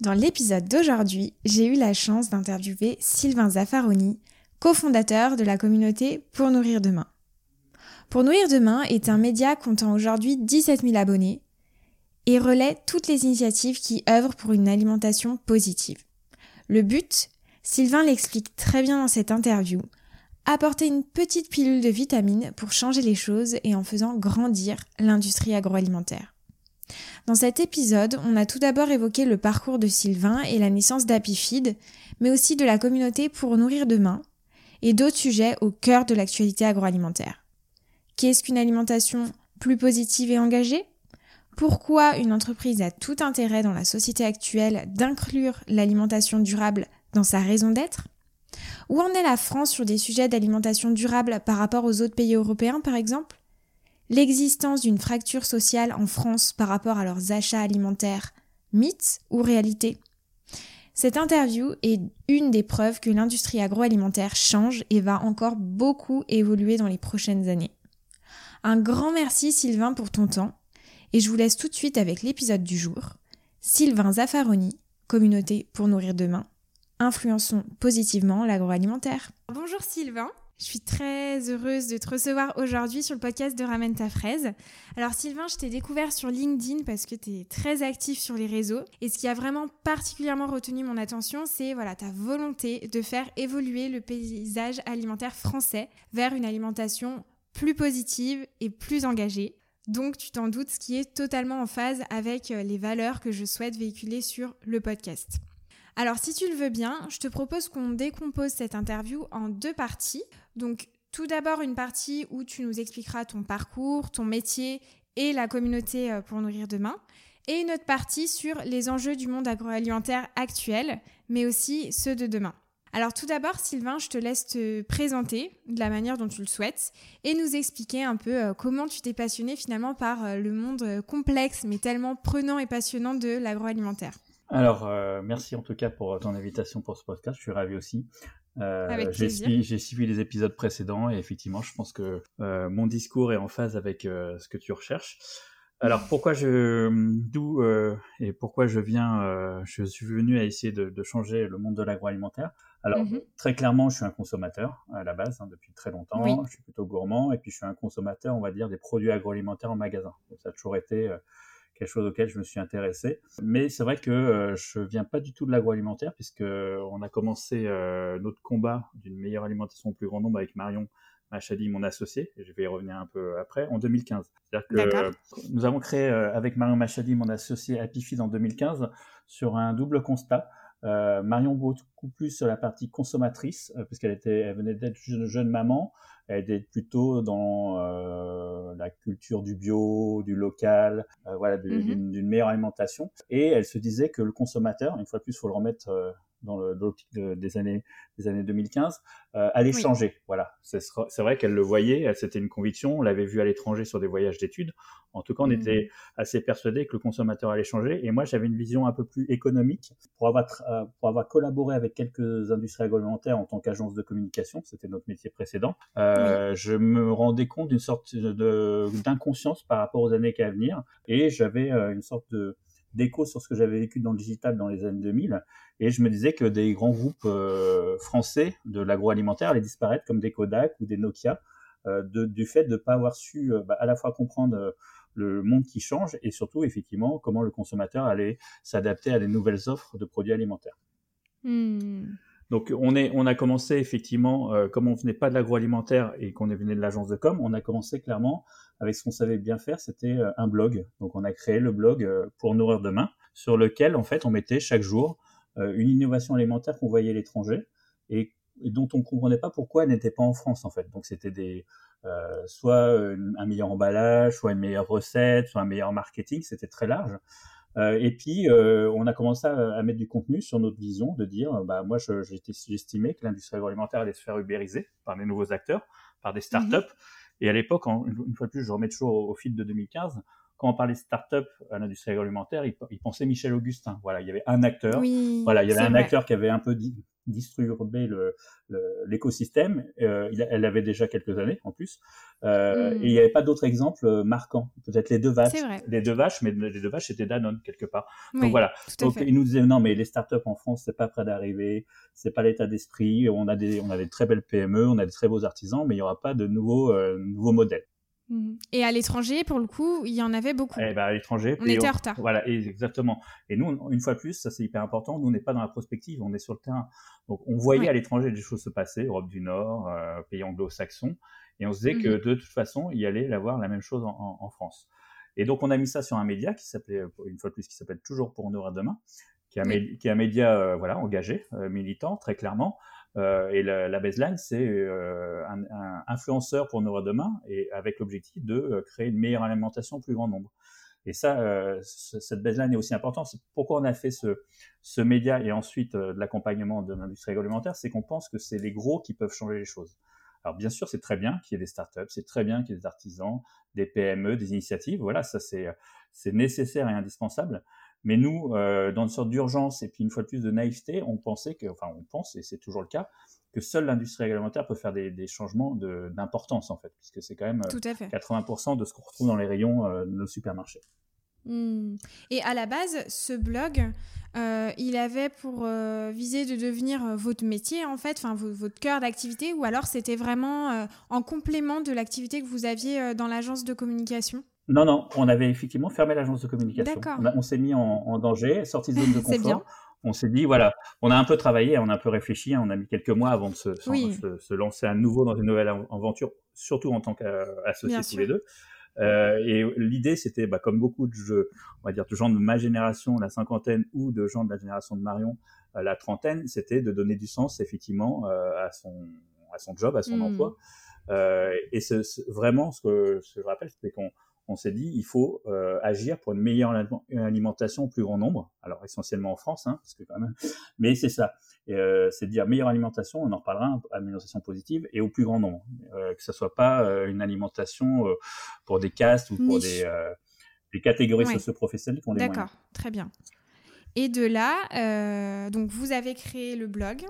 Dans l'épisode d'aujourd'hui, j'ai eu la chance d'interviewer Sylvain Zaffaroni, cofondateur de la communauté Pour Nourrir Demain. Pour Nourrir Demain est un média comptant aujourd'hui 17 000 abonnés et relaie toutes les initiatives qui œuvrent pour une alimentation positive. Le but, Sylvain l'explique très bien dans cette interview, apporter une petite pilule de vitamines pour changer les choses et en faisant grandir l'industrie agroalimentaire. Dans cet épisode, on a tout d'abord évoqué le parcours de Sylvain et la naissance d'Apifeed, mais aussi de la communauté pour nourrir demain, et d'autres sujets au cœur de l'actualité agroalimentaire. Qu'est-ce qu'une alimentation plus positive et engagée? Pourquoi une entreprise a tout intérêt dans la société actuelle d'inclure l'alimentation durable dans sa raison d'être? Où en est la France sur des sujets d'alimentation durable par rapport aux autres pays européens par exemple? L'existence d'une fracture sociale en France par rapport à leurs achats alimentaires, mythe ou réalité Cette interview est une des preuves que l'industrie agroalimentaire change et va encore beaucoup évoluer dans les prochaines années. Un grand merci Sylvain pour ton temps et je vous laisse tout de suite avec l'épisode du jour. Sylvain Zaffaroni, communauté pour nourrir demain. Influençons positivement l'agroalimentaire. Bonjour Sylvain. Je suis très heureuse de te recevoir aujourd'hui sur le podcast de Ramène ta fraise. Alors Sylvain, je t'ai découvert sur LinkedIn parce que tu es très actif sur les réseaux et ce qui a vraiment particulièrement retenu mon attention, c'est voilà ta volonté de faire évoluer le paysage alimentaire français vers une alimentation plus positive et plus engagée. Donc tu t'en doutes, ce qui est totalement en phase avec euh, les valeurs que je souhaite véhiculer sur le podcast. Alors si tu le veux bien, je te propose qu'on décompose cette interview en deux parties. Donc tout d'abord une partie où tu nous expliqueras ton parcours, ton métier et la communauté euh, pour nourrir demain. Et une autre partie sur les enjeux du monde agroalimentaire actuel, mais aussi ceux de demain. Alors tout d'abord, Sylvain, je te laisse te présenter de la manière dont tu le souhaites et nous expliquer un peu euh, comment tu t'es passionné finalement par euh, le monde complexe mais tellement prenant et passionnant de l'agroalimentaire. Alors, merci en tout cas pour ton invitation pour ce podcast, je suis ravi aussi. J'ai suivi, les épisodes précédents et effectivement, je pense que mon discours est en phase avec ce que tu recherches. Alors pourquoi je d'où et pourquoi je viens je suis venu à essayer de, de changer le monde de l'agroalimentaire? Alors, mmh très clairement, je suis un consommateur à la base, hein, depuis très longtemps. Je suis plutôt gourmand et puis je suis un consommateur, on va dire, des produits agroalimentaires en magasin. ça a toujours été euh, quelque chose auquel je me suis intéressé. Mais c'est vrai que euh, je viens pas du tout de l'agroalimentaire puisque on a commencé euh, notre combat d'une meilleure alimentation au plus grand nombre avec Marion Machadi, mon associé, et je vais y revenir un peu après, en 2015. C'est-à-dire que nous avons créé avec Marion Machadi, mon associé, Apifid en 2015 sur un double constat. Euh, Marion beaucoup plus sur la partie consommatrice, euh, puisqu'elle était, elle venait d'être jeune, jeune, maman, elle était plutôt dans euh, la culture du bio, du local, euh, voilà, mm-hmm. d'une meilleure alimentation. Et elle se disait que le consommateur, une fois de plus, il faut le remettre dans l'optique des années des années 2015 euh, allait changer. Voilà, c'est vrai qu'elle le voyait, c'était une conviction. On l'avait vu à l'étranger sur des voyages d'études. En tout cas, on mmh. était assez persuadé que le consommateur allait changer. Et moi, j'avais une vision un peu plus économique pour avoir euh, pour avoir collaboré avec quelques industries agroalimentaires en tant qu'agence de communication. C'était notre métier précédent. Euh, Je me rendais compte d'une sorte d'inconscience par rapport aux années à venir, et j'avais euh, une sorte de d'écho sur ce que j'avais vécu dans le digital dans les années 2000. Et je me disais que des grands groupes euh, français de l'agroalimentaire allaient disparaître comme des Kodak ou des Nokia euh, du fait de ne pas avoir su euh, bah, à la fois comprendre le monde qui change et surtout effectivement comment le consommateur allait s'adapter à des nouvelles offres de produits alimentaires. Hmm. Donc on, est, on a commencé effectivement, comme on venait pas de l'agroalimentaire et qu'on venait de l'agence de com, on a commencé clairement avec ce qu'on savait bien faire, c'était euh, un blog. Donc on a créé le blog euh, pour nourrir demain, sur lequel en fait on mettait chaque jour euh, une innovation alimentaire qu'on voyait à l'étranger et, dont on ne comprenait pas pourquoi elle n'était pas en France en fait. Donc c'était des soit un meilleur emballage, soit une meilleure recette, soit un meilleur marketing, c'était très large. et puis, on a commencé à, mettre du contenu sur notre vision, de dire, bah, moi, j'estimais que l'industrie agroalimentaire allait se faire ubériser par des nouveaux acteurs, par des startups, mmh et à l'époque, une fois de plus, je remets toujours au, fil de 2015, quand on parlait start-up à l'industrie agroalimentaire, il, pensait Michel Augustin. Voilà, il y avait un acteur. voilà, il y avait un acteur qui avait un peu disturber l'écosystème. Le, elle avait déjà quelques années en plus. Euh, hmm. Et il n'y avait pas d'autres exemples marquants. Peut-être les deux vaches. Les deux vaches, mais les deux vaches c'était Danone quelque part. Donc voilà. Donc ils nous disaient non, mais les startups en France c'est pas près d'arriver, c'est pas l'état d'esprit. On a des on a des très belles PME, on a des très beaux artisans, mais il y aura pas de nouveaux nouveaux modèles. Mhm. Et à l'étranger, pour le coup, il y en avait beaucoup. Eh ben, à l'étranger, on était en retard. Voilà, exactement. Et nous, une fois plus, ça c'est hyper important. Nous, on n'est pas dans la prospective, on est sur le terrain. Donc, on voyait à l'étranger des choses se passer, Europe du Nord, euh, pays anglo-saxons, et on se disait que mhm. de toute façon, il y allait avoir la même chose en, France. Et donc, on a mis ça sur un média qui s'appelait, une fois plus, qui s'appelle toujours pour nous à demain, qui est un, média, euh, voilà, engagé, euh, militant, très clairement. Euh, et la, la, baseline, c'est euh, un, influenceur pour nos demain, et avec l'objectif de euh, créer une meilleure alimentation au plus grand nombre. Et ça, cette baseline est aussi importante. C'est pourquoi on a fait ce, ce média et ensuite de l'accompagnement de l'industrie agroalimentaire, c'est qu'on pense que c'est les gros qui peuvent changer les choses. Alors bien sûr, c'est très bien qu'il y ait des startups, c'est très bien qu'il y ait des artisans, des PME, des initiatives. Voilà, ça c'est nécessaire et indispensable. Mais nous, euh, dans une sorte d'urgence et puis une fois de plus de naïveté, on pensait que, enfin, on pense, et c'est toujours le cas, que seule l'industrie alimentaire peut faire des, des changements d'importance, en fait, puisque c'est quand même 80% de ce qu'on retrouve dans les rayons euh, de nos supermarchés. Hmm. Et à la base, ce blog, euh, il avait pour euh, viser de devenir votre métier, en fait, enfin votre cœur d'activité, ou alors c'était vraiment euh, en complément de l'activité que vous aviez dans l'agence de communication? Non, non, on avait effectivement fermé l'agence de communication. On, on s'est mis en, danger, sorti de zone de confort. on s'est dit, voilà, on a un peu travaillé, on a un peu réfléchi, on a mis quelques mois avant de se, se, lancer à nouveau dans une nouvelle aventure, surtout en tant qu'associés tous les deux. Euh, et l'idée, c'était, bah, comme beaucoup de jeux, on va dire, de gens de ma génération, la cinquantaine, ou de gens de la génération de Marion, euh, la trentaine, c'était de donner du sens, effectivement, euh, à son à son job, à son hmm. emploi. Et c'est vraiment, ce que, ce que je rappelle, c'est qu'on on s'est dit il faut euh, agir pour une meilleure alimentation au plus grand nombre. Alors essentiellement en France, hein, parce que quand même, mais c'est ça. Euh, c'est dire meilleure alimentation, on en reparlera, alimentation positive et au plus grand nombre, euh, que ce soit pas une alimentation pour des castes ou pour des, des catégories ouais. socio-professionnelles qui ont les. D'accord, très bien. Et de là, donc vous avez créé le blog.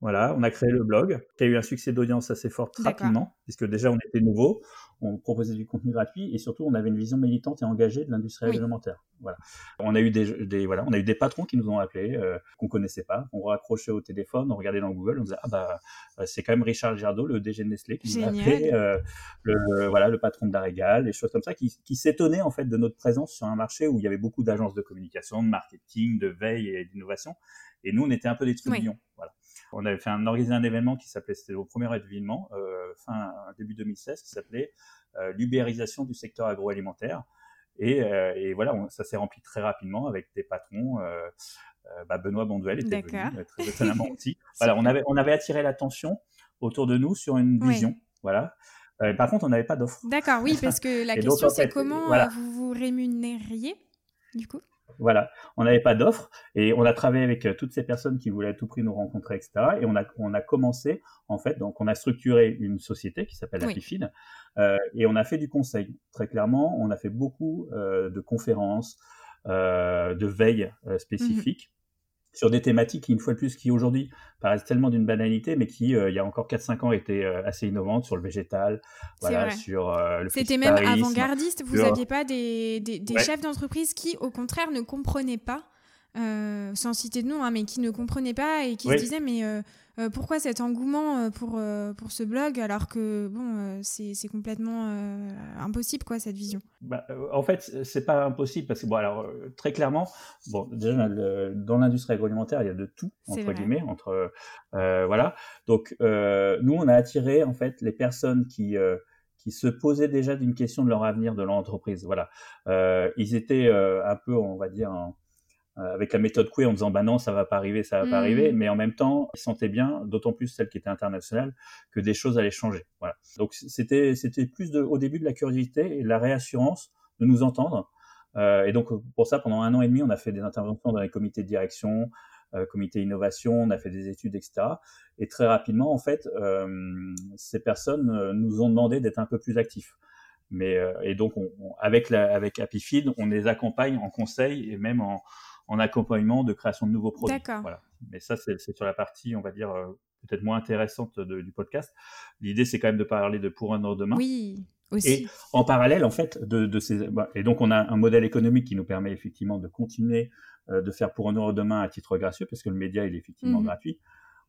Voilà, on a créé le blog, qui a eu un succès d'audience assez fort rapidement, puisque déjà on était nouveau, on proposait du contenu gratuit et surtout on avait une vision militante et engagée de l'industrie oui. alimentaire. Voilà, on a eu des, des, voilà, on a eu des patrons qui nous ont appelés, euh, qu'on connaissait pas, on raccrochait au téléphone, on regardait dans Google, on disait ah bah euh, c'est quand même Richard Gerdot, le DG de Nestlé, qui nous a appelé, euh, le voilà le patron de la des choses comme ça, qui, qui s'étonnait en fait de notre présence sur un marché où il y avait beaucoup d'agences de communication, de marketing, de veille et d'innovation, et nous on était un peu des trublions. Oui. Voilà. On avait fait un, organisé un événement qui s'appelait, c'était au premier événement, euh, fin début 2016, qui s'appelait euh, l'ubérisation du secteur agroalimentaire. Et, euh, et voilà, on, ça s'est rempli très rapidement avec des patrons. Bah Benoît Bonduel était venu très étonnamment aussi. Voilà, on avait on avait attiré l'attention autour de nous sur une vision. Oui. Voilà. Par contre, on n'avait pas d'offre. D'accord, oui, parce que la question c'est comment voilà. vous vous rémunériez du coup? Voilà, on n'avait pas d'offre et on a travaillé avec euh, toutes ces personnes qui voulaient à tout prix nous rencontrer, etc. Et on a, on a commencé, en fait, donc on a structuré une société qui s'appelle oui. Apifid euh, et on a fait du conseil. Très clairement, on a fait beaucoup euh, de conférences, euh, de veille euh, spécifiques. Sur des thématiques qui, une fois de plus, qui aujourd'hui paraissent tellement d'une banalité, mais qui, euh, il y a encore 4-5 ans, étaient euh, assez innovantes sur le végétal, voilà, sur euh, le C'était même avant-gardiste. Vous n'aviez pas des, des, des ouais. chefs d'entreprise qui, au contraire, ne comprenaient pas euh, sans citer de nom, hein, mais qui ne comprenaient pas et qui oui. se disaient mais euh, euh, pourquoi cet engouement pour, pour ce blog alors que bon c'est complètement impossible quoi cette vision? Bah, En fait c'est pas impossible parce que bon alors très clairement bon déjà dans l'industrie agroalimentaire il y a de tout entre guillemets entre voilà. Donc nous on a attiré en fait les personnes qui qui se posaient déjà d'une question de leur avenir de l'entreprise voilà. Ils étaient un peu on va dire en, avec la méthode Coué en disant bah non ça va pas arriver ça va mmh. pas arriver. Mais en même temps ils sentaient bien d'autant plus celle qui était internationale que des choses allaient changer. Voilà. Donc c'était c'était plus de, au début de la curiosité et de la réassurance de nous entendre. Euh, et donc pour ça pendant un an et demi on a fait des interventions dans les comités de direction euh, comité innovation on a fait des études etc et très rapidement en fait euh, ces personnes euh, nous ont demandé d'être un peu plus actifs. Mais euh, et donc on, on, avec la avec Happy Feed on les accompagne en conseil et même en en accompagnement de création de nouveaux produits. D'accord. Voilà. Mais ça, c'est sur la partie, on va dire, peut-être moins intéressante du podcast. L'idée, c'est quand même de parler de pour un an demain. Oui. Aussi. Et en parallèle, en fait, de, ces, bah, et donc on a un modèle économique qui nous permet effectivement de continuer de faire pour un euro demain à titre gracieux, parce que le média il est effectivement mmh. gratuit.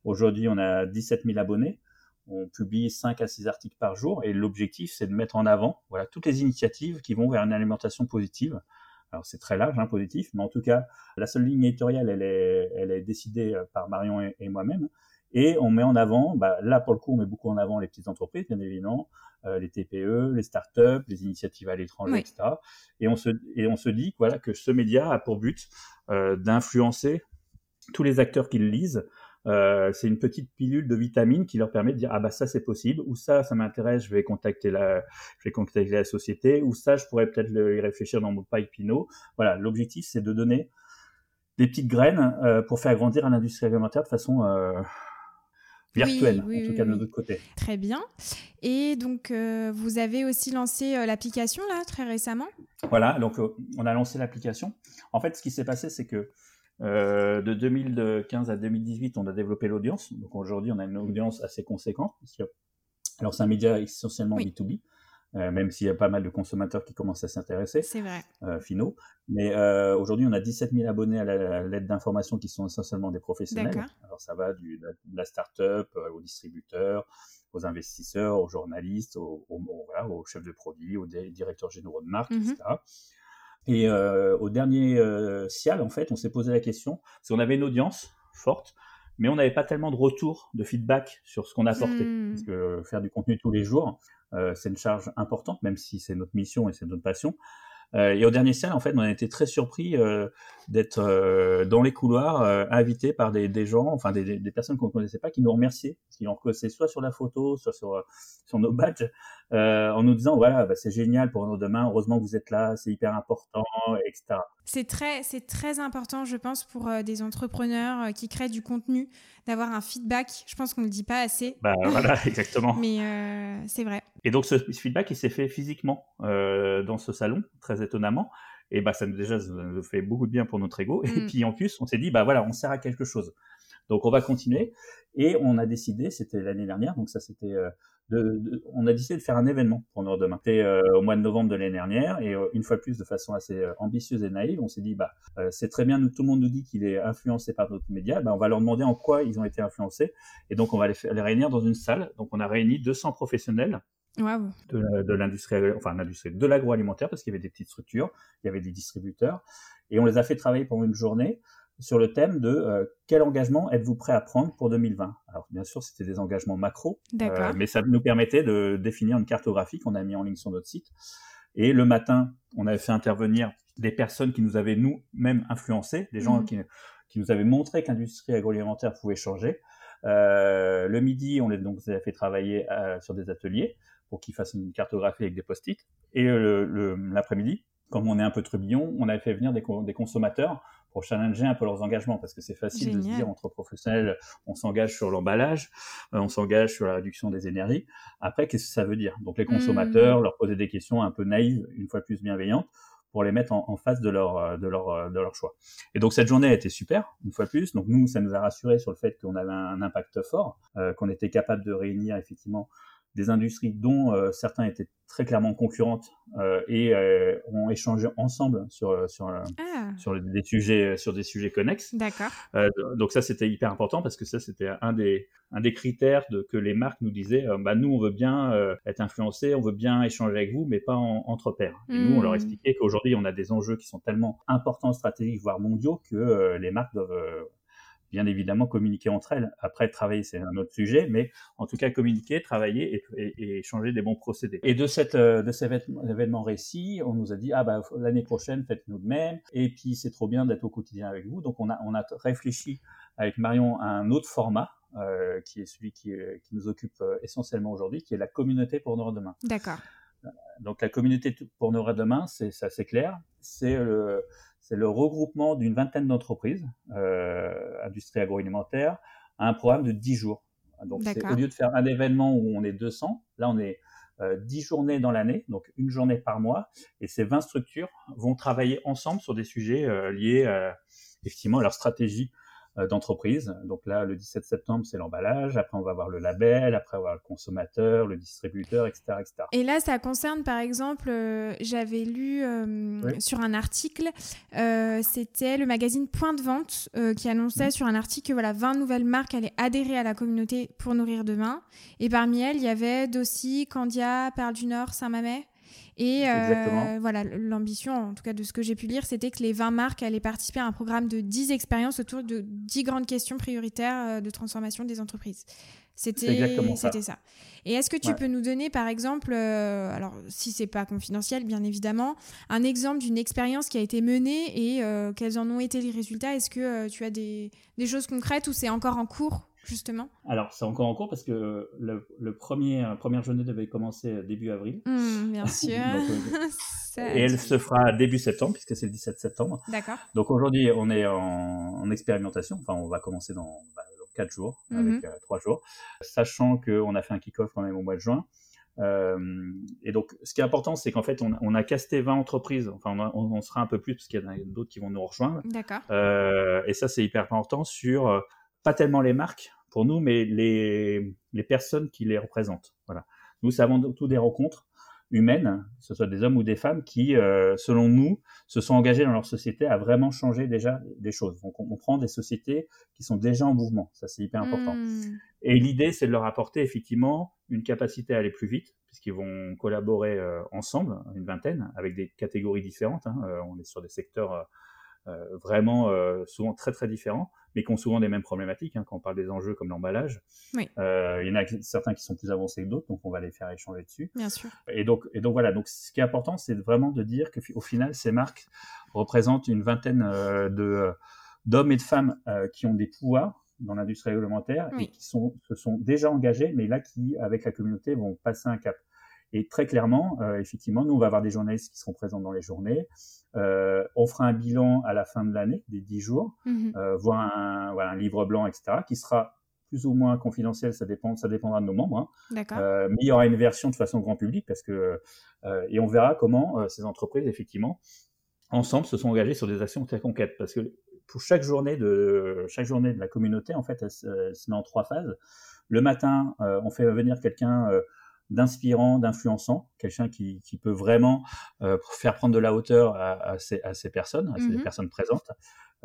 Aujourd'hui, on a 17 000 abonnés. On publie 5 à 6 articles par jour et l'objectif, c'est de mettre en avant voilà, toutes les initiatives qui vont vers une alimentation positive. Alors c'est très large, hein, positif, mais en tout cas, la seule ligne éditoriale, elle est, elle est décidée euh, par Marion et, moi-même. Et on met en avant, bah, là pour le coup, on met beaucoup en avant les petites entreprises, bien évidemment, euh, les TPE, les startups, les initiatives à l'étranger, etc. Et on se et on se dit voilà que ce média a pour but euh, d'influencer tous les acteurs qui le lisent euh, c'est une petite pilule de vitamines qui leur permet de dire ah bah ça c'est possible ou ça ça m'intéresse je vais contacter la je vais contacter la société ou ça je pourrais peut-être y réfléchir dans mon pipe Pinot voilà l'objectif c'est de donner des petites graines euh, pour faire grandir un industrie alimentaire de façon euh, virtuelle, en tout cas de notre côté. Très bien. Et donc, vous avez aussi lancé l'application là très récemment? Voilà, donc on a lancé l'application. En fait, ce qui s'est passé, c'est que euh, de 2015 à 2018, on a développé l'audience. Donc aujourd'hui, on a une audience assez conséquente. alors c'est un média essentiellement B2B, euh, même s'il y a pas mal de consommateurs qui commencent à s'intéresser. C'est vrai. Euh, finaux. Mais euh, aujourd'hui, on a 17 000 abonnés à l'aide d'informations qui sont essentiellement des professionnels. Alors ça va du, de la start-up aux distributeurs, aux investisseurs, aux journalistes, aux, aux, chefs de produits, aux directeurs généraux de marque, etc. Et euh, au dernier euh, Cial, en fait, on s'est posé la question, parce qu'on avait une audience forte, mais on n'avait pas tellement de retour, de feedback sur ce qu'on apportait. Hmm. Parce que faire du contenu tous les jours, euh, c'est une charge importante, même si c'est notre mission et c'est notre passion. Euh, et au dernier ciel, en fait, on a été très surpris euh, d'être euh, dans les couloirs, invités par des, des, gens, enfin des, des personnes qu'on ne connaissait pas, qui nous remerciaient, qui ont reconnaissaient soit sur la photo, soit sur, sur nos badges, en nous disant voilà, bah, c'est génial pour nos demain, heureusement que vous êtes là, c'est hyper important, etc. C'est très, c'est très important, je pense, pour des entrepreneurs qui créent du contenu, d'avoir un feedback. Je pense qu'on ne le dit pas assez. Bah voilà, exactement. Mais c'est vrai. Et donc ce feedback, il s'est fait physiquement dans ce salon, très étonnamment. Et bah, ça nous, déjà, ça nous fait beaucoup de bien pour notre ego. Et mm. puis en plus, on s'est dit, bah voilà, on sert à quelque chose. Donc on va continuer. Et on a décidé, c'était l'année dernière, donc ça c'était, euh, de, on a décidé de faire un événement pour nous demain. C'était euh, au mois de novembre de l'année dernière. Et euh, une fois plus, de façon assez ambitieuse et naïve, on s'est dit, bah c'est très bien, nous, tout le monde nous dit qu'il est influencé par notre média. Bah, on va leur demander en quoi ils ont été influencés. Et donc on va les, les réunir dans une salle. Donc on a réuni 200 professionnels de, l'industrie, enfin l'industrie de l'agroalimentaire, parce qu'il y avait des petites structures, il y avait des distributeurs, et on les a fait travailler pendant une journée sur le thème de euh, quel engagement êtes-vous prêt à prendre pour 2020 Alors bien sûr, c'était des engagements macro, euh, mais ça nous permettait de définir une cartographie qu'on a mis en ligne sur notre site. Et le matin, on avait fait intervenir des personnes qui nous avaient nous-mêmes influencés, des gens mmh. qui, qui, nous avaient montré que l'industrie agroalimentaire pouvait changer. Euh, le midi, on les donc a fait travailler sur des ateliers pour qu'ils fassent une cartographie avec des post-it. Et l'après-midi, comme on est un peu trubillon, on avait fait venir des, des, consommateurs pour challenger un peu leurs engagements, parce que c'est facile de se dire entre professionnels, on s'engage sur l'emballage, euh, on s'engage sur la réduction des énergies. Après, qu'est-ce que ça veut dire? Donc les consommateurs, mmh. leur poser des questions un peu naïves, une fois plus bienveillantes, pour les mettre en, face de leur, euh, de, leur, euh, de leur choix. Et donc cette journée a été super, une fois plus. Donc nous, ça nous a rassuré sur le fait qu'on avait un impact fort, qu'on était capable de réunir effectivement des industries dont euh, certains étaient très clairement concurrentes euh, et euh, ont échangé ensemble sur sur ah. sur des sujets sur des sujets connexes. D'accord. donc ça c'était hyper important parce que ça c'était un des un des critères de, que les marques nous disaient bah nous on veut bien être influencés, on veut bien échanger avec vous mais pas entre pairs. Et nous on leur hmm. expliquait qu'aujourd'hui on a des enjeux qui sont tellement importants stratégiques voire mondiaux que les marques doivent bien évidemment communiquer entre elles. Après, travailler, c'est un autre sujet, mais en tout cas, communiquer, travailler et, et, échanger des bons procédés. Et de, cette, euh, de cet événement récit, on nous a dit, ah bah, l'année prochaine, faites-nous de même, et puis c'est trop bien d'être au quotidien avec vous. Donc, on a, on a réfléchi avec Marion à un autre format, euh, qui est celui qui, qui nous occupe euh, essentiellement aujourd'hui, qui est la communauté pour nos demain. D'accord. Donc, la communauté pour nos demain, c'est ça, c'est clair. C'est le c'est le regroupement d'une vingtaine d'entreprises, euh, industrie agroalimentaire, à un programme de 10 jours. Donc, au lieu de faire un événement où on est 200, là, on est 10 journées dans l'année, donc une journée par mois, et ces 20 structures vont travailler ensemble sur des sujets liés effectivement à leur stratégie euh, d'entreprise. Donc là, le 17 septembre, c'est l'emballage. Après, on va voir le label. Après, on va voir le consommateur, le distributeur, etc., etc. Et là, ça concerne, par exemple, euh, j'avais lu euh, sur un article, c'était le magazine Point de Vente qui annonçait sur un article que voilà, 20 nouvelles marques allaient adhérer à la communauté pour nourrir demain. Et parmi elles, il y avait Dossi, Candia, Perle du Nord, Saint-Mamet. Et euh, voilà, l'ambition, en tout cas de ce que j'ai pu lire, c'était que les 20 marques allaient participer à un programme de 10 expériences autour de 10 grandes questions prioritaires euh, de transformation des entreprises. C'était ça. ça. Et est-ce que tu peux nous donner, par exemple, euh, alors si c'est pas confidentiel, bien évidemment, un exemple d'une expérience qui a été menée et quels en ont été les résultats? Est-ce que tu as des, des, choses concrètes ou c'est encore en cours? Justement Alors, c'est encore en cours parce que le, premier, la première journée devait commencer début avril. Mmh, bien sûr. Euh, et elle se fera début septembre, puisque c'est le 17 septembre. D'accord. Donc aujourd'hui, on est en, expérimentation. Enfin, on va commencer dans, 4 bah, jours, mmh avec 3 euh, jours, sachant qu'on a fait un kick-off quand même au mois de juin. Euh, et donc, ce qui est important, c'est qu'en fait, on, a casté 20 entreprises. Enfin, on, sera un peu plus parce qu'il y en a d'autres qui vont nous rejoindre. D'accord. et ça, c'est hyper important sur pas tellement les marques pour nous, mais les, les personnes qui les représentent. Voilà. Nous, c'est avant tout des rencontres humaines, que ce soit des hommes ou des femmes, qui, euh, selon nous, se sont engagés dans leur société à vraiment changer déjà des choses. Donc, on, prend des sociétés qui sont déjà en mouvement. Ça, c'est hyper important. Hmm. Et l'idée, c'est de leur apporter effectivement une capacité à aller plus vite, puisqu'ils vont collaborer euh, ensemble, une vingtaine, avec des catégories différentes. Hein. Euh, on est sur des secteurs vraiment souvent très très différents mais qui ont souvent des mêmes problématiques. Hein, quand on parle des enjeux comme l'emballage, euh, il y en a certains qui sont plus avancés que d'autres, donc on va les faire échanger dessus. Bien sûr. Et donc, et donc voilà. Donc, ce qui est important, c'est vraiment de dire qu'au final, ces marques représentent une vingtaine euh, de d'hommes et de femmes euh, qui ont des pouvoirs dans l'industrie alimentaire et qui sont, se sont déjà engagés, mais là qui, avec la communauté, vont passer un cap. Et très clairement, effectivement, nous, on va avoir des journalistes qui seront présents dans les journées. Euh, on fera un bilan à la fin de l'année, des 10 jours, mhm. euh, voire un, voilà, un, livre blanc, etc., qui sera plus ou moins confidentiel, ça, dépend, ça dépendra de nos membres. Hein. Euh, mais il y aura une version de façon grand public, parce que, et on verra comment ces entreprises, effectivement, ensemble, se sont engagées sur des actions très concrètes. Parce que pour chaque journée de, chaque journée de la communauté, en fait, elle, se met en trois phases. Le matin, on fait venir quelqu'un d'inspirant, d'influençant, quelqu'un qui, qui, peut vraiment euh, faire prendre de la hauteur à, à, ces, à ces, personnes, à ces mmh personnes présentes.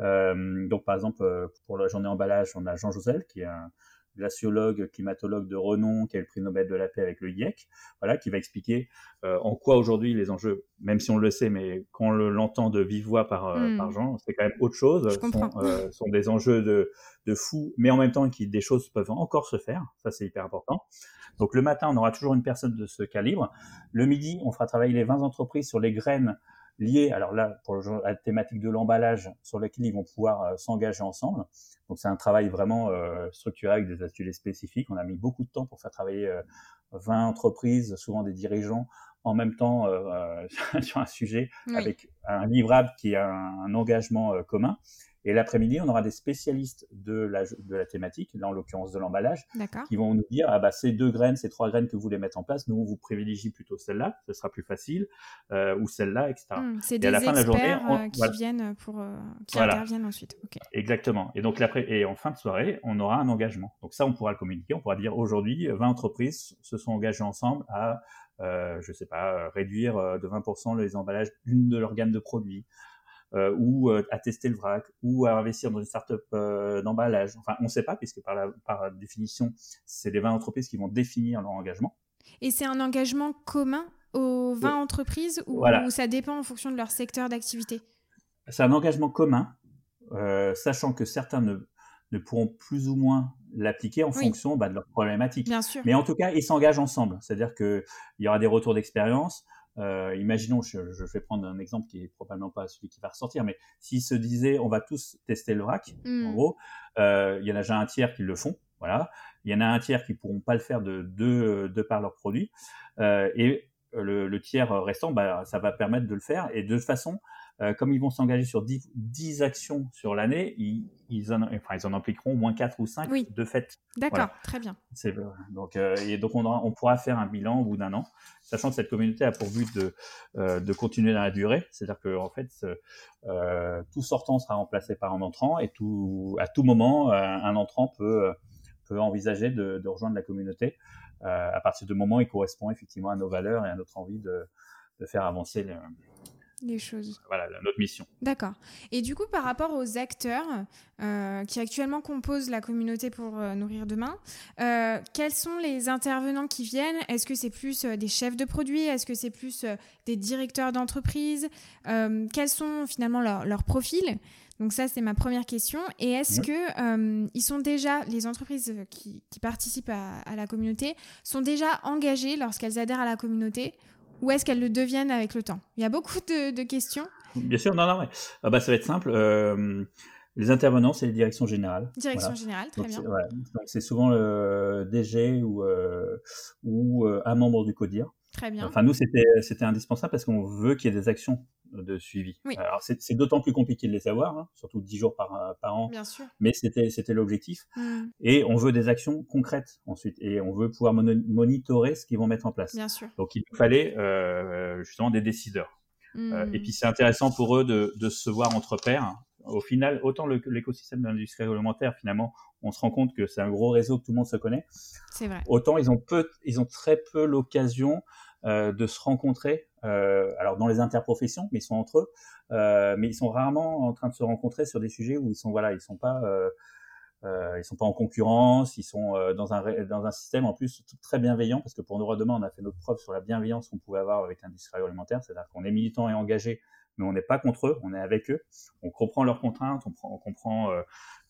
Euh, donc, par exemple, euh, pour la journée emballage, on a Jean Josel, qui est un, glaciologue, climatologue de renom, qui a le prix Nobel de la paix avec le GIEC, voilà, qui va expliquer euh, en quoi aujourd'hui les enjeux, même si on le sait, mais quand on l'entend de vive voix par, euh, hmm. par Jean, c'est quand même autre chose. Sont, euh, sont, des enjeux de, de fou, mais en même temps qui des choses peuvent encore se faire. Ça, c'est hyper important. Donc le matin, on aura toujours une personne de ce calibre. Le midi, on fera travailler les 20 entreprises sur les graines liées, alors là, pour la thématique de l'emballage, sur lequel ils vont pouvoir euh, s'engager ensemble. Donc c'est un travail vraiment euh, structuré avec des ateliers spécifiques. On a mis beaucoup de temps pour faire travailler 20 euh, entreprises, souvent des dirigeants, en même temps sur un sujet avec un livrable qui a un engagement commun. Et l'après-midi, on aura des spécialistes de la, de la thématique, là en l'occurrence de l'emballage, qui vont nous dire ah bah ces deux graines, ces trois graines que vous voulez mettre en place, nous on vous privilie plutôt celle-là, ce sera plus facile, euh, ou celle-là, etc. Mmh, c'est des à la fin de la journée, euh, qui viennent pour euh, qui interviennent ensuite. Exactement. Et donc et en fin de soirée, on aura un engagement. Donc ça, on pourra le communiquer, on pourra dire aujourd'hui, 20 entreprises se sont engagées ensemble à euh, je sais pas, réduire de 20% les emballages d'une de leurs gammes de produits, ou euh, à tester le vrac, ou à investir dans une startup euh, d'emballage. Enfin, on ne sait pas, puisque par, la, par définition, c'est les 20 entreprises qui vont définir leur engagement. Et c'est un engagement commun aux 20 entreprises ou, ça dépend en fonction de leur secteur d'activité? C'est un engagement commun, sachant que certains ne, ne, pourront plus ou moins l'appliquer en fonction bah, de leur problématique. Bien sûr. Mais en tout cas, ils s'engagent ensemble. C'est-à-dire qu'il y aura des retours d'expérience. Euh, imaginons, je, je, vais prendre un exemple qui est probablement pas celui qui va ressortir, mais s'ils se disaient on va tous tester le rack, en hmm. gros, euh, il y en a déjà un tiers qui le font, voilà. Il y en a un tiers qui pourront pas le faire de deux de par leurs produits, euh, et le, le, tiers restant, bah, ça va permettre de le faire. Et de toute façon, comme ils vont s'engager sur 10, actions sur l'année, ils, en, enfin, ils en appliqueront moins 4 ou 5 de fait. D'accord, très bien. Donc, et donc on, on, pourra faire un bilan au bout d'un an, sachant que cette communauté a pour but de, de continuer dans la durée. C'est-à-dire que en fait, tout sortant sera remplacé par un entrant et tout, à tout moment, un entrant peut, peut envisager de, de rejoindre la communauté. Euh, à partir du moment où il correspond effectivement à nos valeurs et à notre envie de, faire avancer les choses. Voilà, notre mission. D'accord. Et du coup, par rapport aux acteurs euh, qui actuellement composent la communauté pour euh, nourrir demain, quels sont les intervenants qui viennent? Est-ce que c'est plus des chefs de produits? Est-ce que c'est plus des directeurs d'entreprise? Quels sont finalement leurs profils donc ça, c'est ma première question. Et est-ce que euh, ils sont déjà, les entreprises qui, participent à, la communauté, sont déjà engagées lorsqu'elles adhèrent à la communauté? Ou est-ce qu'elles le deviennent avec le temps? Il y a beaucoup de, questions. Bien sûr, non, non, ah bah, ça va être simple. Euh, les intervenants, c'est les directions générales. Direction générale, très bien. C'est souvent le DG ou, euh, ou un membre du CODIR. Très bien. Enfin, nous, c'était indispensable parce qu'on veut qu'il y ait des actions de suivi. Alors c'est d'autant plus compliqué de les savoir, hein, surtout 10 jours par, par an. Bien sûr. Mais c'était l'objectif. Mmh. Et on veut des actions concrètes ensuite, et on veut pouvoir monitorer ce qu'ils vont mettre en place. Bien sûr. Donc il fallait euh, justement des décideurs. Euh, et mmh. puis c'est intéressant pour eux de, de se voir entre pairs. Au final, autant l'écosystème de l'industrie alimentaire, finalement, on se rend compte que c'est un gros réseau que tout le monde se connaît. C'est vrai. Autant ils ont peu, ils ont très peu l'occasion de se rencontrer, euh, alors dans les interprofessions, mais ils sont entre eux, euh, mais ils sont rarement en train de se rencontrer sur des sujets où ils sont voilà, ils sont pas ils sont pas en concurrence, ils sont dans un dans un système en plus très bienveillant parce que pour nous demain on a fait notre preuve sur la bienveillance qu'on pouvait avoir avec l'industrie alimentaire, c'est-à-dire qu'on est militant et engagé mais on n'est pas contre eux, on est avec eux. On comprend leurs contraintes, on, comprend euh,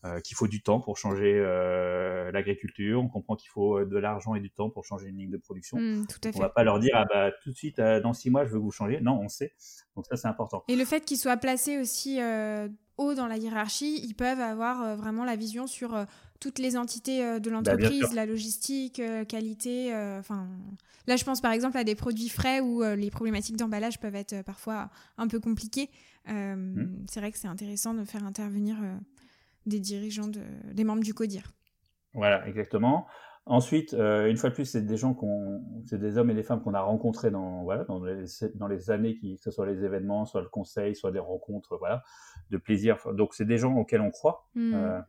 euh, qu'il faut du temps pour changer euh, l'agriculture, on comprend qu'il faut de l'argent et du temps pour changer une ligne de production. Mmh, tout à fait. On va pas leur dire ah bah tout de suite dans six mois je veux que vous changer. Non, on sait. Donc ça c'est important. Et le fait qu'ils soient placés aussi haut dans la hiérarchie, ils peuvent avoir vraiment la vision sur toutes les entités euh, de bah, l'entreprise, la logistique, euh, qualité. Euh, enfin, là, je pense par exemple à des produits frais où les problématiques d'emballage peuvent être parfois un peu compliquées. Mmh. C'est vrai que c'est intéressant de faire intervenir des dirigeants, de, des membres du CODIR. Voilà, exactement. Ensuite, une fois de plus, c'est des gens qu'on, c'est des hommes et des femmes qu'on a rencontrés dans, voilà, dans les, dans les années, qui, que ce soit les événements, soit le conseil, soit des rencontres, voilà, de plaisir. Donc, c'est des gens auxquels on croit. Mmh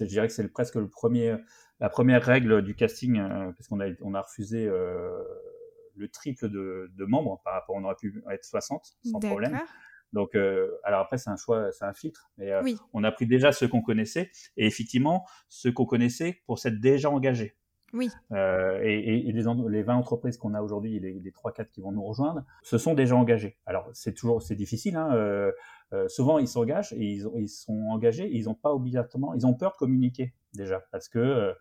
je dirais que c'est presque le premier, la première règle du casting, euh, parce qu'on a, on a refusé euh, le triple de, membres par rapport, on aurait pu être 60 sans problème. Donc, euh, alors après, c'est un choix, c'est un filtre. Mais on a pris déjà ceux qu'on connaissait, et effectivement, ceux qu'on connaissait pour s'être déjà engagés. Oui. et, les, les, 20 entreprises qu'on a aujourd'hui, les, les 3-4 qui vont nous rejoindre, se sont déjà engagés. Alors, c'est toujours, c'est difficile. Hein, euh, souvent ils s'engagent et ils, ils, sont engagés et ils n'ont pas obligatoirement, ils ont peur de communiquer déjà parce que euh,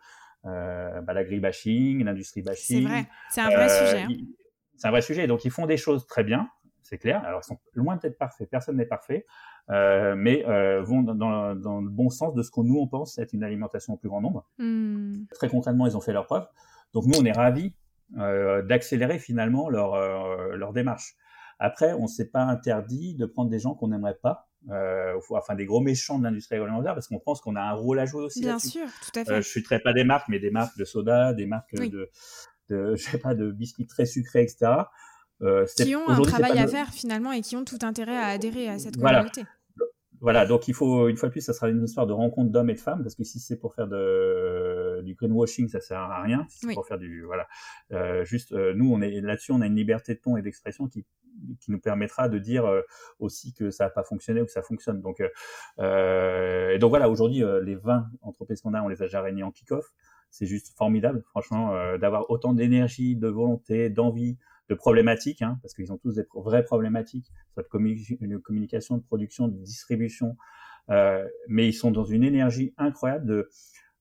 euh bah, l'agribashing, l'industrie bashing. C'est vrai, c'est un vrai sujet. Hein. C'est un vrai sujet. Donc ils font des choses très bien, c'est clair. Alors ils sont loin d'être parfaits, personne n'est parfait, euh, mais euh, vont dans, dans, le bon sens de ce que nous on pense être une alimentation au plus grand nombre. Hmm. Très concrètement, ils ont fait leur preuve. Donc nous on est ravis d'accélérer finalement leur, leur démarche. Après, on ne s'est pas interdit de prendre des gens qu'on n'aimerait pas, euh, enfin des gros méchants de l'industrie alimentaire, parce qu'on pense qu'on a un rôle à jouer aussi. Bien sûr, tout à fait. Euh, je ne pas des marques, mais des marques de soda, des marques de, de, je sais pas, de biscuits très sucrés, etc. Euh, qui ont un travail à faire finalement et qui ont tout intérêt à adhérer à cette communauté. Voilà, donc il faut, une fois de plus, ça sera une histoire de rencontre d'hommes et de femmes, parce que si c'est pour faire de, du greenwashing, ça sert à rien. Si c'est pour faire du, voilà, euh, juste, euh, nous, on est là-dessus, on a une liberté de ton et d'expression qui, qui nous permettra de dire aussi que ça n'a pas fonctionné ou que ça fonctionne. Donc, euh, et donc voilà, aujourd'hui, les 20 entreprises qu'on a, on les a déjà réunies en kick-off. C'est juste formidable, franchement, d'avoir autant d'énergie, de volonté, d'envie, de problématiques, hein, parce qu'ils ont tous des vraies problématiques, soit de communication, de production, de distribution, euh, mais ils sont dans une énergie incroyable de,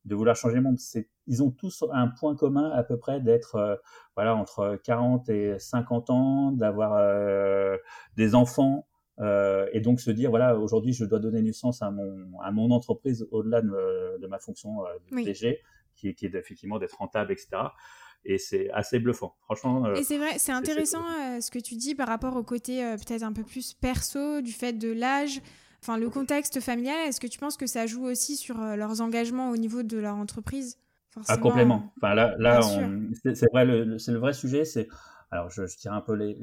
de vouloir changer le monde. Ils ont tous un point commun à peu près d'être euh, voilà entre 40 et 50 ans, d'avoir euh, des enfants, euh, et donc se dire voilà aujourd'hui je dois donner naissance à mon à mon entreprise au-delà de, de, ma fonction de DG qui, qui est effectivement d'être rentable etc et c'est assez bluffant. Franchement. Euh, et c'est vrai, c'est intéressant euh, ce que tu dis par rapport au côté euh, peut-être un peu plus perso du fait de l'âge. Enfin, le contexte familial, est-ce que tu penses que ça joue aussi sur leurs engagements au niveau de leur entreprise? Ah, complètement. Enfin, là, là c'est vrai, c'est le vrai sujet. C'est alors je, je, tire un peu les,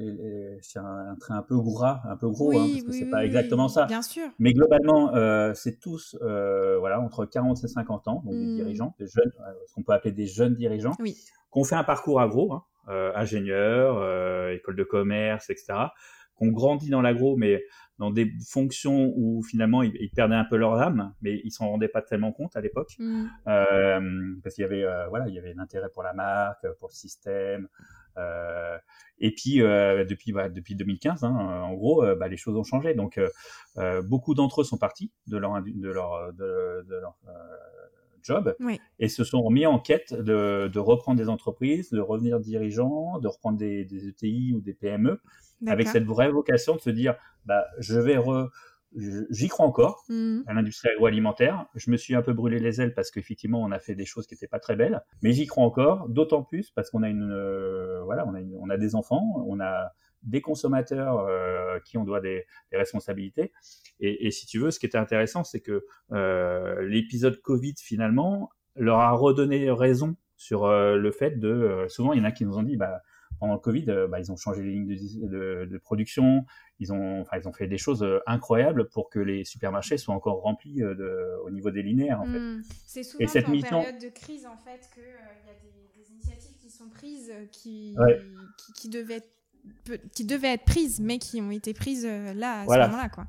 je tire un, trait un peu gras, un peu gros, hein, parce que c'est pas exactement ça. Bien sûr. Mais globalement, euh, c'est tous, euh, voilà, entre 40 et 50 ans, donc des mmh. dirigeants, des jeunes, euh, ce qu'on peut appeler des jeunes dirigeants, oui. qui ont fait un parcours agro, hein, euh, ingénieur, euh, école de commerce, etc., qui ont grandi dans l'agro, mais dans des fonctions où finalement ils, ils, perdaient un peu leur âme, mais ils s'en rendaient pas tellement compte à l'époque, mmh. euh, parce qu'il y avait, voilà, il y avait l'intérêt pour la marque, pour le système. Euh, et puis euh, depuis bah, depuis 2015, hein, en gros, euh, bah, les choses ont changé. Donc beaucoup d'entre eux sont partis de leur de leur de, leur job et se sont remis en quête de, de, reprendre des entreprises, de revenir dirigeants, de reprendre des, des ETI ou des PME, avec cette vraie vocation de se dire, bah, je vais re, j'y crois encore mmh. à l'industrie agroalimentaire. Je me suis un peu brûlé les ailes parce qu'effectivement on a fait des choses qui n'étaient pas très belles, mais j'y crois encore, d'autant plus parce qu'on a une euh, voilà, on a, on a des enfants, on a des consommateurs euh, qui on doit des, des responsabilités. Et, et, si tu veux, ce qui était intéressant, c'est que euh, l'épisode Covid finalement leur a redonné raison sur euh, le fait de. Souvent, il y en a qui nous ont dit, bah pendant le Covid, euh, bah, ils ont changé les lignes de, de, de, production, ils ont, enfin, ils ont fait des choses euh, incroyables pour que les supermarchés soient encore remplis euh, de, au niveau des linéaires. En fait. Mmh. C'est souvent Et cette en mission... période de crise en fait qu'il y a des, des, initiatives qui sont prises qui, ouais. qui, qui, devaient être, qui devaient être prises, mais qui ont été prises là à voilà. ce moment-là. Quoi.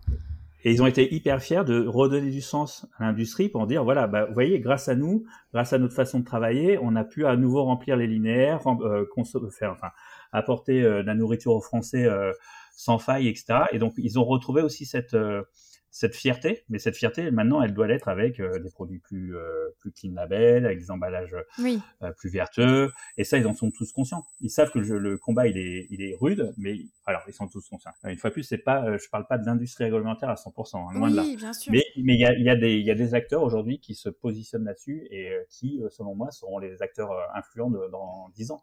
Et ils ont été hyper fiers de redonner du sens à l'industrie pour dire voilà, bah, vous voyez, grâce à nous, grâce à notre façon de travailler, on a pu à nouveau remplir les linéaires, euh, faire, enfin, apporter euh, de la nourriture aux Français euh, sans faille, etc. Et donc ils ont retrouvé aussi cette euh, cette fierté, mais cette fierté, maintenant, elle doit l'être avec euh, des produits plus, euh, plus clean label, avec des emballages oui. euh, plus vertueux. Et ça, ils en sont tous conscients. Ils savent que le, le, combat, il est, il est rude, mais alors, ils sont tous conscients. Une fois de plus, c'est pas, euh, je parle pas de l'industrie agroalimentaire à 100%, hein, loin oui, de là. Bien sûr. Mais il mais y, a, y, a des, y a des acteurs aujourd'hui qui se positionnent là-dessus et qui, selon moi, seront les acteurs influents de, dans 10 ans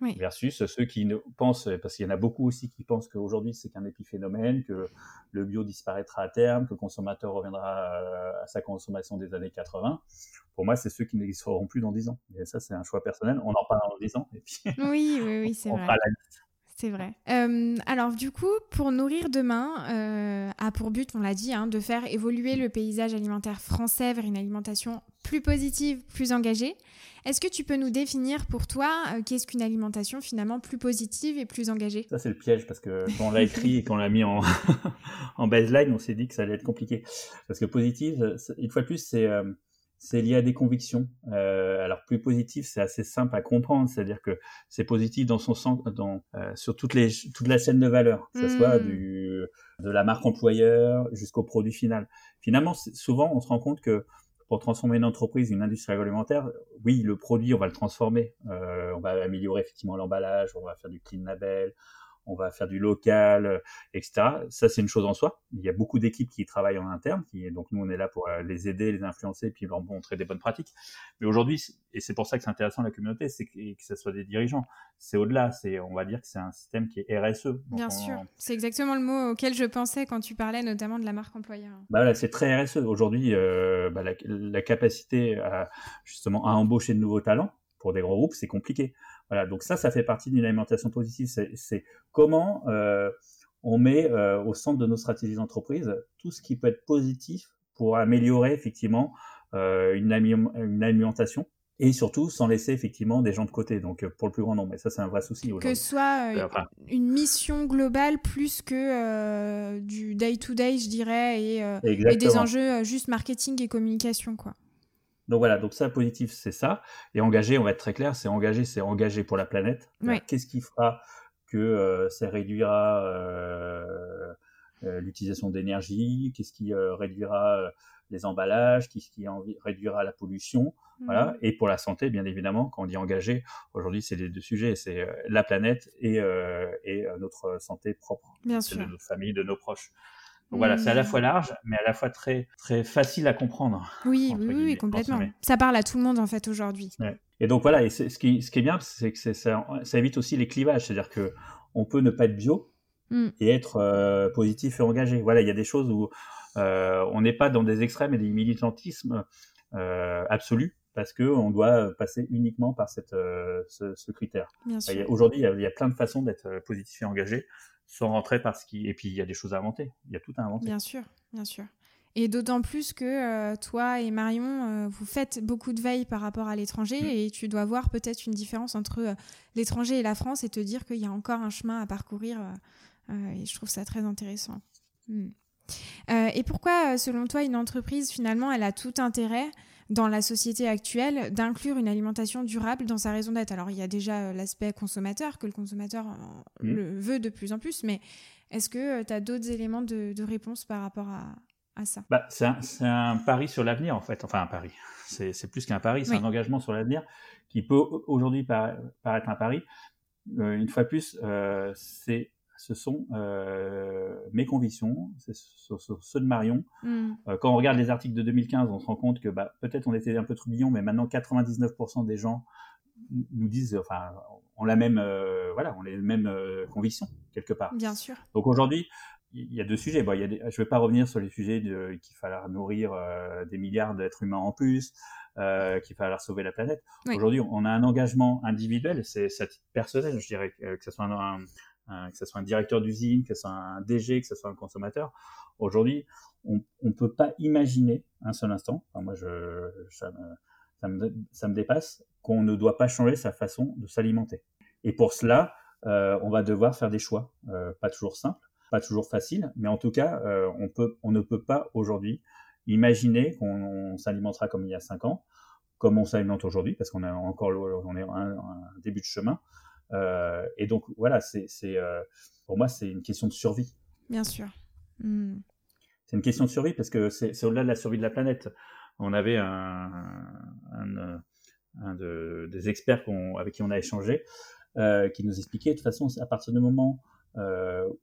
oui. versus ceux qui pensent, parce qu'il y en a beaucoup aussi qui pensent qu'aujourd'hui c'est qu'un épiphénomène, que le bio disparaîtra à terme, que le consommateur reviendra à sa consommation des années 80. Pour moi, c'est ceux qui n'existeront plus dans 10 ans. Et ça, c'est un choix personnel. On en parle dans 10 ans. Et puis oui, oui, oui, c'est vrai. C'est vrai. Euh, alors du coup, pour nourrir demain, euh, a pour but, on l'a dit, hein, de faire évoluer le paysage alimentaire français vers une alimentation plus positive, plus engagée. Est-ce que tu peux nous définir pour toi euh, qu'est-ce qu'une alimentation finalement plus positive et plus engagée? Ça c'est le piège parce que quand on l'a écrit et qu'on l'a mis en, baseline, on s'est dit que ça allait être compliqué. Parce que positive, une fois de plus, c'est euh, c'est lié à des convictions. Euh, alors plus positif, c'est assez simple à comprendre, c'est-à-dire que c'est positif dans son sens, dans, euh, sur toutes les, toute la chaîne de valeur, que ce mmh. soit du, de la marque employeur jusqu'au produit final. Finalement, souvent, on se rend compte que pour transformer une entreprise, une industrie agroalimentaire, oui, le produit, on va le transformer. Euh, on va améliorer effectivement l'emballage, on va faire du clean label, on va faire du local, euh, etc. Ça, c'est une chose en soi. Il y a beaucoup d'équipes qui travaillent en interne, qui, donc nous, on est là pour euh, les aider, les influencer, puis leur montrer des bonnes pratiques. Mais aujourd'hui, et c'est pour ça que c'est intéressant la communauté, c'est que, que ce soit des dirigeants. C'est au-delà, c'est, on va dire que c'est un système qui est RSE. Donc Bien on, sûr, c'est exactement le mot auquel je pensais quand tu parlais notamment de la marque employeur. Bah voilà, c'est très RSE. Aujourd'hui, euh, bah la, la capacité à, justement à embaucher de nouveaux talents pour des gros groupes, c'est compliqué. Voilà, donc ça, ça fait partie d'une alimentation positive. C'est comment euh, on met euh, au centre de nos stratégies d'entreprise tout ce qui peut être positif pour améliorer effectivement euh, une, une, alimentation et surtout sans laisser effectivement des gens de côté, donc pour le plus grand nombre. Et ça, c'est un vrai souci aujourd'hui. Que ce soit euh, enfin, une mission globale plus que euh, du day-to-day, -day, je dirais, et, euh, et des enjeux juste marketing et communication, quoi. Donc voilà, donc ça positif, c'est ça. Et engagé, on va être très clair, c'est engagé, c'est engagé pour la planète. Ouais. Qu'est-ce qui fera que euh, ça réduira euh, euh, l'utilisation d'énergie? Qu'est-ce qui réduira les emballages? Qu'est-ce qui réduira la pollution? Mmh. Voilà. Et pour la santé, bien évidemment, quand on dit engagé, aujourd'hui, c'est les deux sujets, c'est la planète et, et notre santé propre, bien sûr. de notre famille, de nos proches. Voilà, c'est à la fois mmh. large, mais à la fois très, très facile à comprendre. Oui, oui, oui, complètement. Ça parle à tout le monde en fait aujourd'hui. Et donc voilà, et ce, qui, ce qui est bien, c'est que ça, ça, évite aussi les clivages. C'est-à-dire que on peut ne pas être bio mmh. et être euh, positif et engagé. Voilà, il y a des choses où euh, on n'est pas dans des extrêmes et des militantismes euh, absolus parce qu'on doit passer uniquement par cette, ce, critère. Aujourd'hui, il, il, y a plein de façons d'être positif et engagé sans rentrer par ce qui. Et puis, il y a des choses à inventer. Il y a tout à inventer. Bien sûr, bien sûr. Et d'autant plus que euh, toi et Marion, euh, vous faites beaucoup de veille par rapport à l'étranger mm. et tu dois voir peut-être une différence entre euh, l'étranger et la France et te dire qu'il y a encore un chemin à parcourir. et je trouve ça très intéressant. Mm. et pourquoi, selon toi, une entreprise, finalement, elle a tout intérêt dans la société actuelle d'inclure une alimentation durable dans sa raison d'être. Alors il y a déjà l'aspect consommateur, que le consommateur mmh. le veut de plus en plus, mais est-ce que tu as d'autres éléments de, réponse par rapport à, ça? Bah, C'est un, pari sur l'avenir en fait, enfin un pari, c'est plus qu'un pari, c'est un engagement sur l'avenir qui peut aujourd'hui paraître un pari. Euh, une fois plus, euh, c'est ce sont euh, mes convictions, c'est ceux de Marion. Mm. Euh, quand on regarde les articles de 2015, on se rend compte que bah, peut-être on était un peu trublion, mais maintenant 99% des gens nous disent, enfin, on la même, euh, voilà, on les mêmes convictions quelque part. Bien sûr. Donc aujourd'hui, il y a deux sujets. Bon, il y a je ne vais pas revenir sur les sujets qu'il fallait nourrir des milliards d'êtres humains en plus, qu'il fallait sauver la planète. Aujourd'hui, on a un engagement individuel, c'est personnel, je dirais, que ce soit un, que ce soit un directeur d'usine, que ce soit un DG, que ce soit un consommateur. Aujourd'hui, on ne peut pas imaginer un seul instant, moi ça, me, dépasse, qu'on ne doit pas changer sa façon de s'alimenter. Et pour cela, euh, on va devoir faire des choix, euh, pas toujours simples, pas toujours faciles, mais en tout cas, euh, on ne peut pas aujourd'hui imaginer qu'on s'alimentera comme il y a cinq ans, comme on s'alimente aujourd'hui, parce qu'on a encore on est un, un début de chemin. Euh, et donc voilà, c'est, euh, pour moi c'est une question de survie. Bien sûr. Hmm. C'est une question de survie parce que c'est, au-delà de la survie de la planète. On avait un, un, des experts avec qui on a échangé euh, qui nous expliquait de toute façon à partir du moment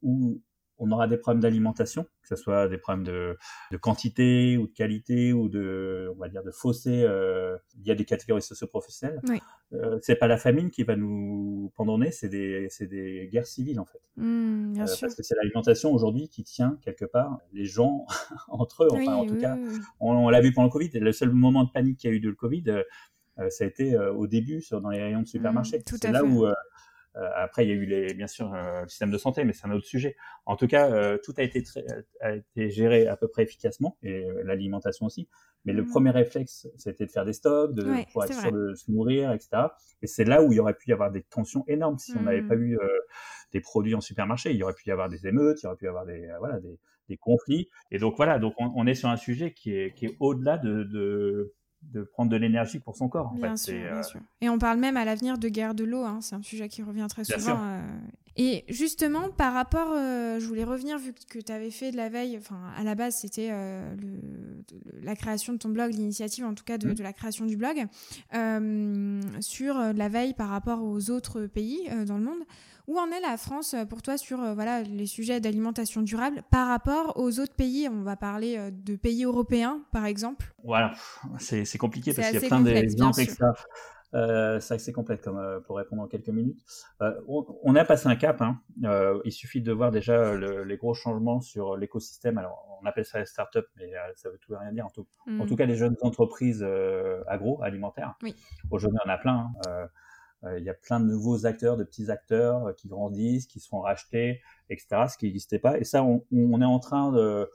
où on aura des problèmes d'alimentation, que ce soit des problèmes de, quantité ou de qualité ou de, on va dire, de fossé. Euh, il y a des catégories socioprofessionnelles. Oui. Euh, c'est pas la famine qui va nous pendonner, c'est des, des guerres civiles en fait. Mmh, bien euh, sûr. Parce que c'est l'alimentation aujourd'hui qui tient quelque part les gens entre eux. Enfin, en tout cas, on, l'a vu pendant le Covid. Le seul moment de panique qu'il y a eu de le Covid, euh, ça a été au début sur, dans les rayons de supermarché. Mmh, c'est là où euh, après, il y a eu les, bien sûr euh, le système de santé, mais c'est un autre sujet. En tout cas, euh, tout a été, très, a été géré à peu près efficacement, et l'alimentation aussi. Mais le mmh. premier réflexe, c'était de faire des stocks, de pouvoir être sûr de se nourrir, etc. Et c'est là où il y aurait pu y avoir des tensions énormes si on n'avait pas mmh. eu des produits en supermarché. Il y aurait pu y avoir des émeutes, il y aurait pu y avoir des, voilà, des, des conflits. Et donc voilà, donc on, on, est sur un sujet qui est, qui est au-delà de, de de prendre de l'énergie pour son corps. bien, sûr, euh, sûr, Et on parle même à l'avenir de guerre de l'eau, hein. c'est un sujet qui revient très souvent. Euh. Et justement, par rapport, euh, je voulais revenir, vu que tu avais fait de la veille, enfin à la base c'était la création de ton blog, l'initiative en tout cas de, mmh. de, la création du blog, sur la veille par rapport aux autres pays dans le monde. Où en est la France euh, pour toi sur euh, voilà, les sujets d'alimentation durable par rapport aux autres pays? On va parler euh, de pays européens, par exemple. Voilà, c'est compliqué parce qu'il y a plein d'exemples ça. Euh, c'est assez complexe comme, pour répondre en quelques minutes. on, a passé un cap. Hein. il suffit de voir déjà les gros changements sur l'écosystème. Alors, on appelle ça les startups, mais ça veut tout rien dire. En tout, en tout mm. cas, les jeunes entreprises agroalimentaires. Oui. Aujourd'hui, on a plein. Hein. Euh, il y a plein de nouveaux acteurs, de petits acteurs euh, qui grandissent, qui se font racheter, etc. Ce qui n'existait pas. Et ça, on, on, est en train de euh,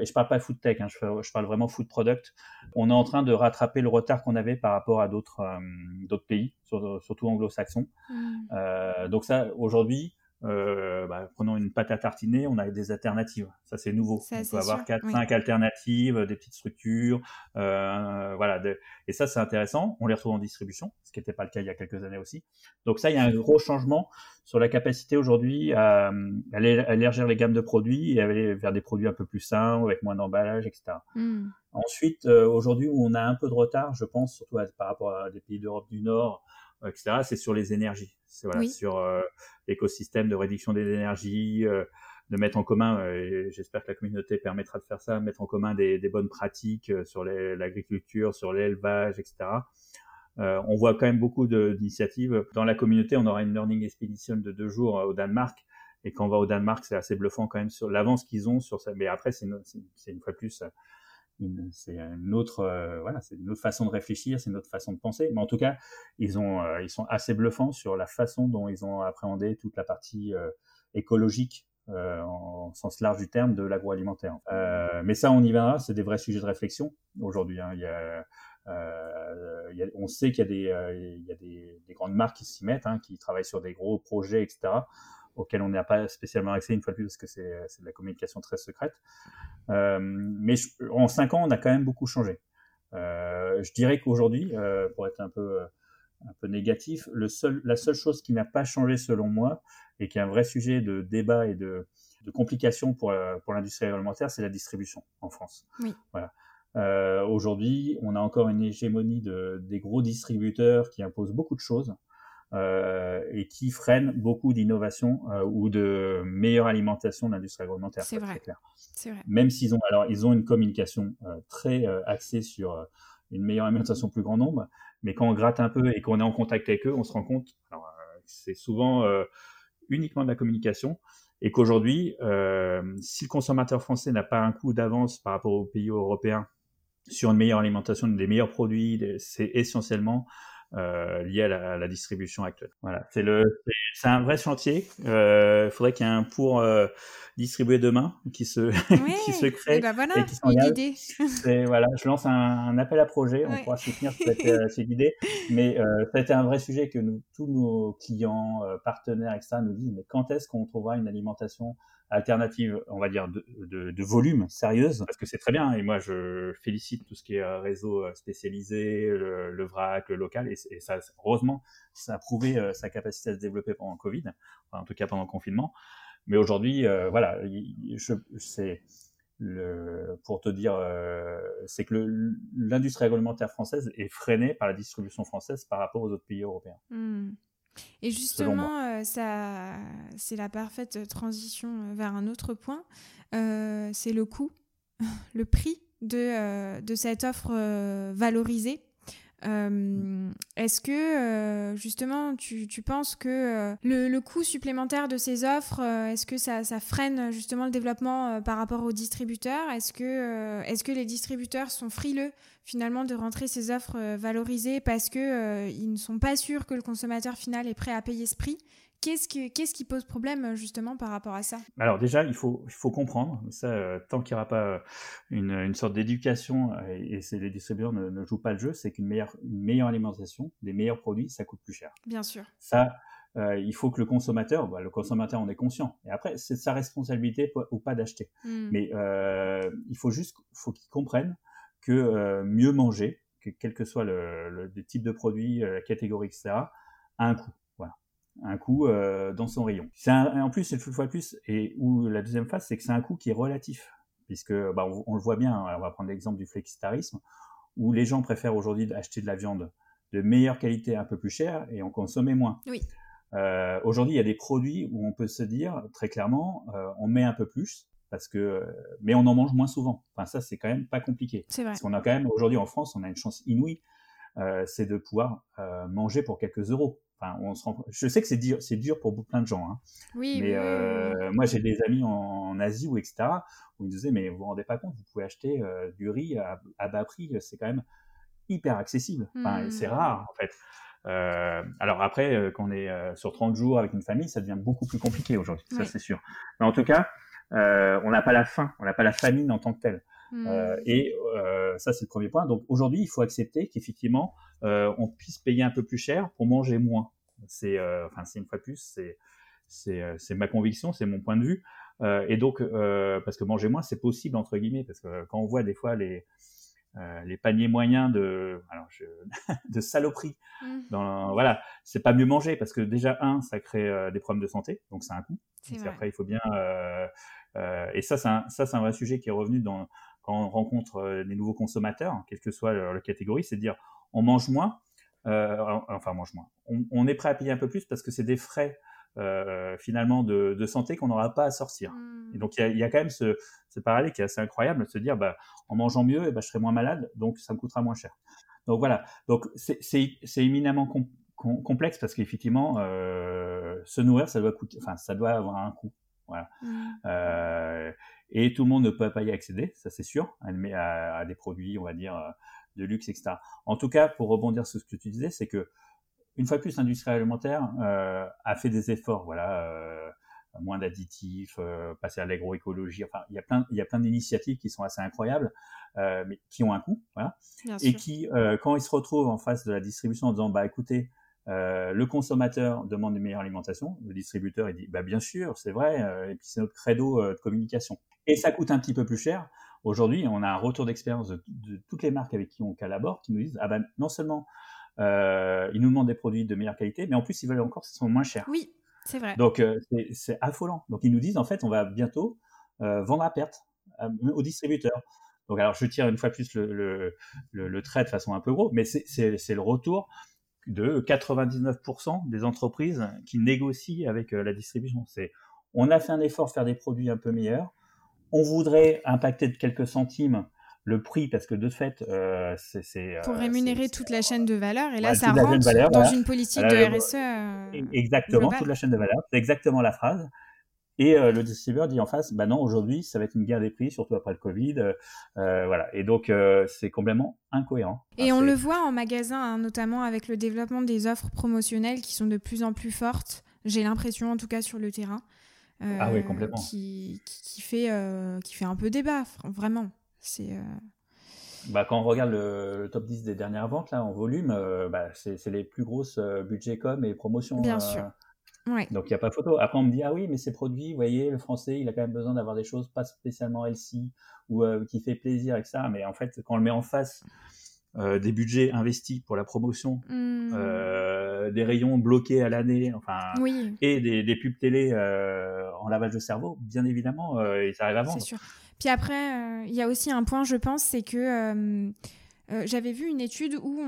et je parle pas food tech, hein, je, je, parle vraiment food product. On est en train de rattraper le retard qu'on avait par rapport à d'autres d'autres pays, surtout anglo-saxons. Euh, donc ça, aujourd'hui, euh, bah, prenons une pâte à tartiner, on a des alternatives. Ça, c'est nouveau. on peut avoir 4, 5 alternatives, des petites structures. Euh, voilà. Et ça, c'est intéressant. On les retrouve en distribution, ce qui n'était pas le cas il y a quelques années aussi. Donc ça, il y a un gros changement sur la capacité aujourd'hui à, à, élargir les gammes de produits et aller vers des produits un peu plus sains, avec moins d'emballage, etc. Hmm. Ensuite, euh, aujourd'hui, où on a un peu de retard, je pense, surtout par rapport à des pays d'Europe du Nord, etc., c'est sur les énergies. C'est voilà, sur euh, l'écosystème de réduction des énergies, euh, de mettre en commun, et j'espère que la communauté permettra de faire ça, mettre en commun des, bonnes pratiques sur l'agriculture, sur l'élevage, etc. on voit quand même beaucoup d'initiatives. Dans la communauté, on aura une learning expedition de deux jours au Danemark. Et quand on va au Danemark, c'est assez bluffant quand même sur l'avance qu'ils ont sur ça. Mais après, c'est une, une, fois plus c'est une autre euh, voilà c'est une autre façon de réfléchir c'est une autre façon de penser. Mais en tout cas ils ont euh, ils sont assez bluffants sur la façon dont ils ont appréhendé toute la partie euh, écologique en sens large du terme de l'agroalimentaire mais ça on y verra. C'est des vrais sujets de réflexion aujourd'hui hein. on sait qu'il y a des il y a des grandes marques qui s'y mettent hein, qui travaillent sur des gros projets etc auquel on n'a pas spécialement accès une fois de plus parce que c'est de la communication très secrète. Euh, mais en cinq ans, on a quand même beaucoup changé. Euh, je dirais qu'aujourd'hui, euh, pour être un peu un peu négatif, le seul, la seule chose qui n'a pas changé selon moi et qui est un vrai sujet de débat et de, de complication pour, pour l'industrie alimentaire, c'est la distribution en France. Oui. Voilà. Euh, Aujourd'hui, on a encore une hégémonie de, des gros distributeurs qui imposent beaucoup de choses euh, et qui freinent beaucoup d'innovation euh, ou de meilleure alimentation de l'industrie agroalimentaire. C'est vrai. vrai. Même s'ils ont, alors ils ont une communication euh, très axée sur une meilleure alimentation plus grand nombre, mais quand on gratte un peu et qu'on est en contact avec eux, on se rend compte, alors c'est souvent uniquement de la communication, et qu'aujourd'hui, si le consommateur français n'a pas un coup d'avance par rapport aux pays européens sur une meilleure alimentation, des meilleurs produits, c'est essentiellement euh, lié à la, distribution actuelle. Voilà, c'est le, c'est un vrai chantier. Il euh, faudrait qu'il y ait un pour euh, distribuer demain qui se, qui se crée. Et ben voilà, et qui une idée. voilà, je lance un, appel à projet. On pourra soutenir cette, euh, cette idée. Mais ça a été un vrai sujet que nous, tous nos clients, partenaires, etc., nous disent. Mais quand est-ce qu'on trouvera une alimentation alternative, on va dire, de, volume sérieuse, parce que c'est très bien, et moi je félicite tout ce qui est euh, réseau euh, spécialisé, le, VRAC, le local, et, ça, heureusement, ça a prouvé euh, sa capacité à se développer pendant Covid, en tout cas pendant le confinement. Mais aujourd'hui, voilà, c'est pour te dire, c'est que l'industrie agroalimentaire française est freinée par la distribution française par rapport aux autres pays européens. Hmm. Et justement, euh, ça, c'est la parfaite transition euh, vers un autre point. Euh, c'est le coût, le prix de, de cette offre valorisée. Est-ce que justement tu, penses que le, coût supplémentaire de ces offres, est-ce que ça, freine justement le développement par rapport aux distributeurs? Est-ce que, les distributeurs sont frileux finalement de rentrer ces offres valorisées parce euh, ils ne sont pas sûrs que le consommateur final est prêt à payer ce prix? Qu'est-ce qui, qu'est-ce qui pose problème justement par rapport à ça? Alors déjà, il faut, il faut comprendre, ça, euh, tant qu'il n'y aura pas une, une sorte d'éducation et, et les distributeurs ne, ne, jouent pas le jeu, c'est qu'une meilleure, une meilleure alimentation, des meilleurs produits, ça coûte plus cher. Bien sûr. Ça, euh, il faut que le consommateur, bah, le consommateur en est conscient. Et après, c'est sa responsabilité ou pas d'acheter. Hmm. Mais euh, il faut juste, faut qu'il comprenne que euh, mieux manger, que quel que soit le, type de produit, euh, la catégorie, etc., a un coût. Un coût euh, dans son rayon. en plus, une fois de plus, et où la deuxième phase, c'est que c'est un coût qui est relatif. Puisque bah, on, le voit bien, hein, on va prendre l'exemple du flexitarisme, où les gens préfèrent aujourd'hui acheter de la viande de meilleure qualité un peu plus chère et en consommer moins. Oui. aujourd'hui, il y a des produits où on peut se dire très clairement, on met un peu plus, parce que mais on en mange moins souvent. Enfin ça c'est quand même pas compliqué. C'est vrai. Parce qu'on a quand même aujourd'hui en France on a une chance inouïe, euh, c'est de pouvoir euh, manger pour quelques euros. Enfin on se rend... je sais que c'est dur, c'est dur pour plein de gens. Hein. Oui. Mais euh, moi j'ai des amis en, Asie ou etc où ils disaient mais vous vous rendez pas compte vous pouvez acheter euh, du riz à, à, bas prix c'est quand même hyper accessible. Enfin c'est mmh. rare en fait. Euh, alors après, quand on est sur 30 jours avec une famille, ça devient beaucoup plus compliqué aujourd'hui, ça c'est sûr. Mais en tout cas, on n'a pas la faim, on n'a pas la famine en tant que telle. Hmm. Euh, et euh, ça, c'est le premier point. Donc aujourd'hui, il faut accepter qu'effectivement, on puisse payer un peu plus cher pour manger moins. C'est, enfin, c'est une fois de plus, c'est, c'est, c'est ma conviction, c'est mon point de vue. et donc, parce que manger moins, c'est possible entre guillemets, parce que quand on voit des fois les les paniers moyens de alors je, de saloperie hmm. dans voilà c'est pas mieux manger parce que déjà un ça crée des problèmes de santé donc c'est un coût après il faut bien euh, et ça, c'est un, ça, c'est un vrai sujet qui est revenu dans, quand on rencontre euh, les nouveaux consommateurs, quelle que soit leur, catégorie, c'est de dire on mange moins, euh, enfin on mange moins. On, est prêt à payer un peu plus parce que c'est des frais finalement de, santé qu'on n'aura pas à sortir. Et donc il y a, quand même ce, parallèle qui est assez incroyable de se dire bah, en mangeant mieux, eh ben, je serai moins malade, donc ça me coûtera moins cher. Donc voilà, donc c'est éminemment complexe parce qu'effectivement, se nourrir, ça doit coûter, enfin ça doit avoir un coût. Voilà. Mmh. Et tout le monde ne peut pas y accéder, ça c'est sûr. À, des produits, on va dire, de luxe, etc. En tout cas, pour rebondir sur ce que tu disais, c'est que une fois plus, l'industrie alimentaire euh, a fait des efforts, voilà, euh, moins d'additifs, euh, passer à l'agroécologie. Enfin, il y a plein, il y a plein d'initiatives qui sont assez incroyables, mais qui ont un coût, voilà, et qui, quand ils se retrouvent en face de la distribution en disant, bah écoutez, le consommateur demande une meilleure alimentation, le distributeur il dit, bah bien sûr, c'est vrai, et puis c'est notre credo de communication. Et ça coûte un petit peu plus cher. Aujourd'hui, on a un retour d'expérience de, toutes les marques avec qui on collabore qui nous disent, ah ben non seulement euh, ils nous demandent des produits de meilleure qualité, mais en plus, ils veulent encore que ce soit moins cher. Oui, c'est vrai. Donc, euh, c'est affolant. Donc, ils nous disent, en fait, on va bientôt euh, vendre à perte aux distributeurs. Donc, alors, je tire une fois plus le, le, trait de façon un peu gros, mais c'est le retour de 99% des entreprises qui négocient avec la distribution. C'est on a fait un effort faire des produits un peu meilleurs. On voudrait impacter de quelques centimes le prix parce que de fait, euh, c'est pour euh, rémunérer toute la chaîne de valeur et là ça rentre dans une politique de RSE. Euh, exactement, toute la chaîne de valeur, c'est exactement la phrase. Et le distributeur dit en face, bah non, aujourd'hui, ça va être une guerre des prix, surtout après le Covid. voilà. Et donc, c'est complètement incohérent. Et on le voit en magasin, hein, notamment avec le développement des offres promotionnelles qui sont de plus en plus fortes. J'ai l'impression, en tout cas, sur le terrain. ah oui, complètement. Qui, qui, fait, qui fait un peu débat, vraiment. C'est. Euh, bah, quand on regarde le, top 10 des dernières ventes là, en volume, euh, bah, c'est les plus grosses euh, budgets com et promotion. Bien sûr. Donc il n'y a pas photo. Après on me dit ah oui mais ces produits, vous voyez, le français il a quand même besoin d'avoir des choses pas spécialement healthy ou qui fait plaisir avec ça. Mais en fait quand on le met en face des budgets investis pour la promotion, mmh. des rayons bloqués à l'année, enfin et des, des, pubs télé en lavage de cerveau, bien évidemment, et ça arrive à vendre. C'est sûr. Puis après, euh, il y a aussi un point, je pense, c'est que euh, euh, j'avais vu une étude où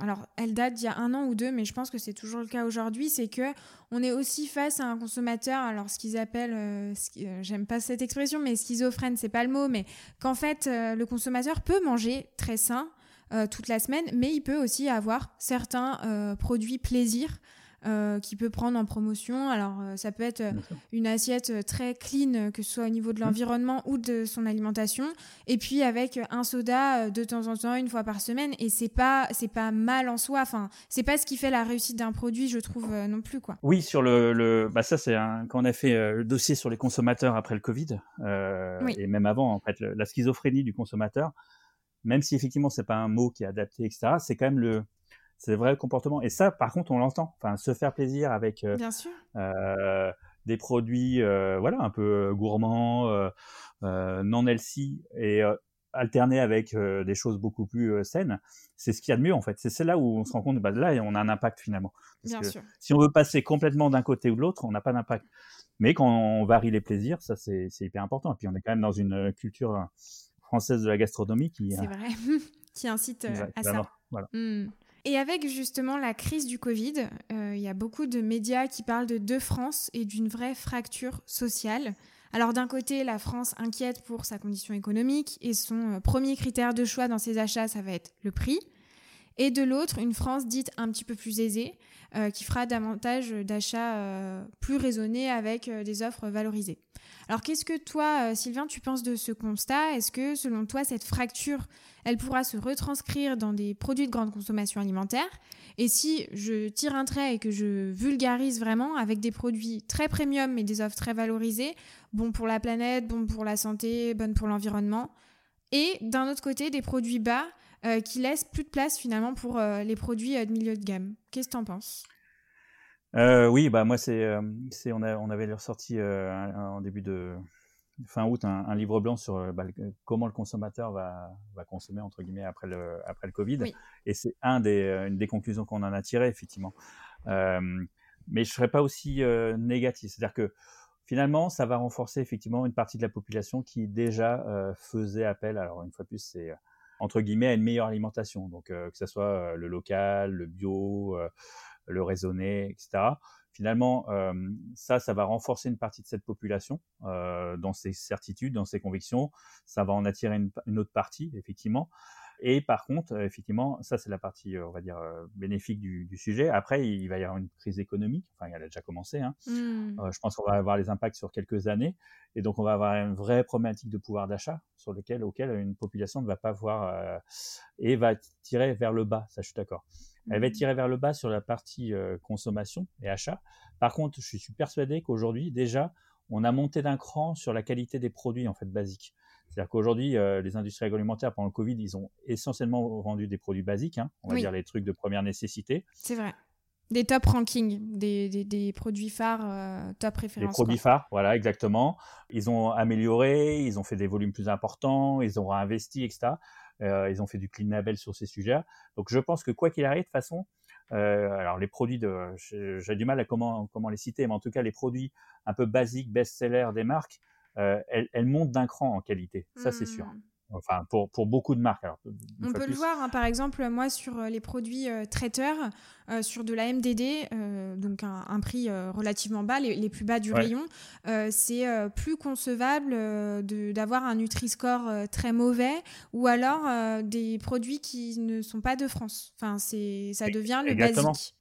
alors elle date d'il y a un an ou deux, mais je pense que c'est toujours le cas aujourd'hui, c'est que on est aussi face à un consommateur, alors ce qu'ils appellent, j'aime pas cette expression, mais schizophrène, c'est pas le mot, mais qu'en fait le consommateur peut manger très sain toute la semaine, mais il peut aussi avoir certains produits plaisir euh, qui peut prendre en promotion. Alors, euh, ça peut être euh, une assiette très clean, que ce soit au niveau de mmh. l'environnement ou de son alimentation, et puis avec un soda de temps en temps, une fois par semaine. Et c'est pas, c'est pas mal en soi. Enfin, c'est pas ce qui fait la réussite d'un produit, je trouve non plus, quoi. Oui, sur le, le... bah ça, c'est un... quand on a fait le dossier sur les consommateurs après le Covid, et même avant, en fait, la schizophrénie du consommateur. Même si effectivement c'est pas un mot qui est adapté, etc., c'est quand même le, c'est vrai comportement. Et ça, par contre, on l'entend. Enfin, se faire plaisir avec euh, euh, des produits, euh, voilà, un peu gourmands, non healthy et alterner avec des choses beaucoup plus saines, c'est ce qu'il y a de mieux en fait. C'est là où on se rend compte, bah, là, on a un impact finalement. Bien sûr. Si on veut passer complètement d'un côté ou de l'autre, on n'a pas d'impact. Mais quand on varie les plaisirs, ça c'est hyper important. Et puis on est quand même dans une culture française de la gastronomie qui, c'est vrai, qui incite à ça. Voilà. Et avec justement la crise du Covid, euh, il y a beaucoup de médias qui parlent de deux France et d'une vraie fracture sociale. Alors d'un côté, la France inquiète pour sa condition économique et son euh, premier critère de choix dans ses achats, ça va être le prix. Et de l'autre, une France dite un petit peu plus aisée, euh, qui fera davantage d'achats plus raisonnés avec des offres valorisées. Alors qu'est-ce que toi, Sylvain, tu penses de ce constat? Est-ce que selon toi, cette fracture elle pourra se retranscrire dans des produits de grande consommation alimentaire? Et si je tire un trait et que je vulgarise vraiment avec des produits très premium mais des offres très valorisées, bon pour la planète, bon pour la santé, bonne pour l'environnement, et d'un autre côté des produits bas euh, qui laissent plus de place finalement pour euh, les produits euh, de milieu de gamme. Qu'est-ce que tu en penses oui, bah moi c'est, c'est on, on avait ressorti en début de, fin août un, livre blanc sur bah, comment le consommateur va, va, consommer entre guillemets après le après le Covid. Et c'est un des une des conclusions qu'on en a tiré effectivement. Mais je serais pas aussi négatif, c'est-à-dire que finalement ça va renforcer effectivement une partie de la population qui déjà faisait appel. Alors une fois de plus c'est entre guillemets à une meilleure alimentation, donc que ce soit le local, le bio, le raisonné, etc finalement, ça, ça va renforcer une partie de cette population dans ses certitudes, dans ses convictions. Ça va en attirer une autre partie, effectivement. Et par contre, euh, effectivement, ça c'est la partie, euh, on va dire, euh, bénéfique du, sujet. Après, il va y avoir une crise économique. Enfin, elle a déjà commencé. Hein. Mmh. je pense qu'on va avoir les impacts sur quelques années, et donc on va avoir une vraie problématique de pouvoir d'achat sur lequel, auquel une population ne va pas voir et va tirer vers le bas. Ça, je suis d'accord. Elle va mmh. tirer vers le bas sur la partie consommation et achat. Par contre, je suis persuadé qu'aujourd'hui, déjà, on a monté d'un cran sur la qualité des produits en fait basiques. C'est-à-dire qu'aujourd'hui, euh, les industries agroalimentaires, pendant le Covid, ils ont essentiellement vendu des produits basiques, hein, on va dire les trucs de première nécessité. C'est vrai. Des top rankings, des, des, produits phares, euh, top références. Des produits phares, voilà, exactement. Ils ont amélioré, ils ont fait des volumes plus importants, ils ont réinvesti, etc. Euh, ils ont fait du clean label sur ces sujets. Donc je pense que quoi qu'il arrive, de toute façon, alors les produits de, j'ai du mal à comment, comment les citer, mais en tout cas les produits un peu basiques, best-sellers des marques, euh, elle, monte d'un cran en qualité, ça c'est sûr. Hmm. Enfin, pour, pour beaucoup de marques. On peut le voir, hein, par exemple, moi sur euh, les produits euh, traiteurs, sur de la MDD, donc un, prix relativement bas, les, plus bas du rayon, c'est plus concevable d'avoir un Nutri-Score très mauvais ou alors des produits qui ne sont pas de France. Enfin, ça devient le basique.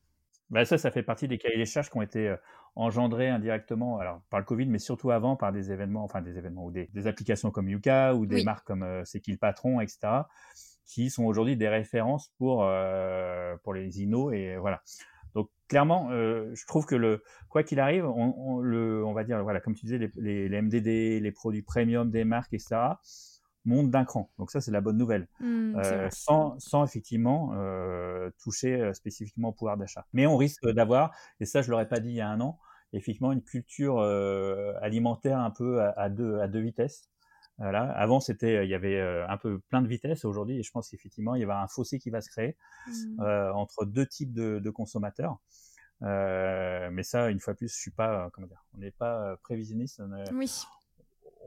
Bah ça, ça fait partie des cahiers des charges qui ont été engendré indirectement, alors par le Covid, mais surtout avant par des événements, enfin des événements ou des, applications comme Yuka ou des marques comme euh, C'est qui le patron, etc., qui sont aujourd'hui des références pour euh, pour les inos et voilà. Donc clairement, euh, je trouve que le quoi qu'il arrive, on, le, on va dire voilà, comme tu disais, les, les, MDD, les produits premium des marques, etc monte d'un cran. Donc ça, c'est la bonne nouvelle. Mmh, euh, sans, sans, effectivement euh, toucher euh, spécifiquement au pouvoir d'achat. Mais on risque d'avoir, et ça, je l'aurais pas dit il y a un an, effectivement une culture alimentaire un peu à, deux, à deux vitesses. Voilà. Avant, c'était, il y avait un peu plein de vitesses. Aujourd'hui, je pense qu'effectivement, il y avoir un fossé qui va se créer mmh. entre deux types de, de consommateurs. mais ça, une fois plus, je suis pas, comment dire, on n'est pas prévisionniste. oui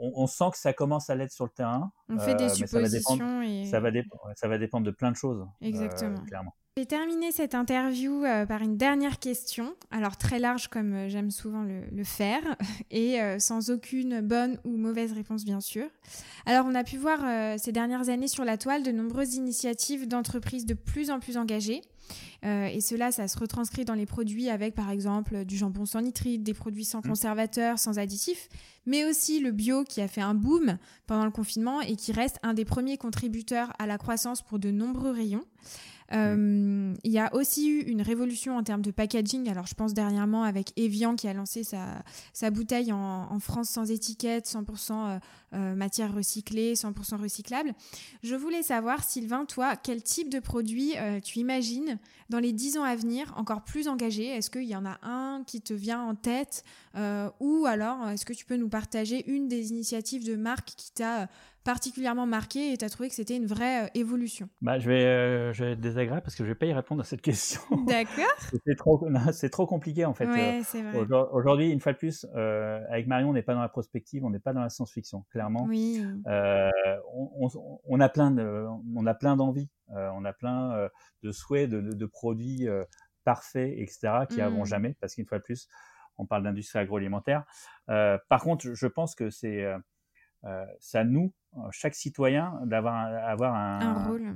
on, sent que ça commence à l'être sur le terrain. On fait des euh, suppositions. Ça va, dépendre, ça, va dépendre de plein de choses. Euh, Exactement. clairement. Je vais terminer cette interview euh, par une dernière question, alors très large comme j'aime souvent le, faire, et sans aucune bonne ou mauvaise réponse bien sûr. Alors on a pu voir ces dernières années sur la toile de nombreuses initiatives d'entreprises de plus en plus engagées euh, et cela, ça se retranscrit dans les produits avec, par exemple, du jambon sans nitrite, des produits sans mmh. conservateurs, sans additifs, mais aussi le bio qui a fait un boom pendant le confinement et qui reste un des premiers contributeurs à la croissance pour de nombreux rayons. Euh, il y a aussi eu une révolution en termes de packaging. Alors, je pense dernièrement avec Evian qui a lancé sa, sa bouteille en, France sans étiquette, 100% euh, euh, matière recyclée, 100% recyclable. Je voulais savoir, Sylvain, toi, quel type de produit tu imagines dans les 10 ans à venir encore plus engagé? Est-ce qu'il y en a un qui te vient en tête Ou alors, est-ce que tu peux nous partager une des initiatives de marque qui t'a particulièrement marqué et tu as trouvé que c'était une vraie euh, évolution bah, je, vais, euh, je vais être désagréable parce que je vais pas y répondre à cette question. D'accord. c'est trop, trop compliqué en fait. Ouais, euh, Aujourd'hui, une fois de plus, avec Marion, on n'est pas dans la prospective, on n'est pas dans la science-fiction, clairement. Oui. On, on, a plein de, on a plein d'envies, on a plein de souhaits, de, de, produits parfaits, etc., qui n'avont mmh. jamais, parce qu'une fois de plus, on parle d'industrie agroalimentaire. par contre, je pense que c'est euh, c'est à nous, euh, chaque citoyen, d'avoir avoir un, un rôle.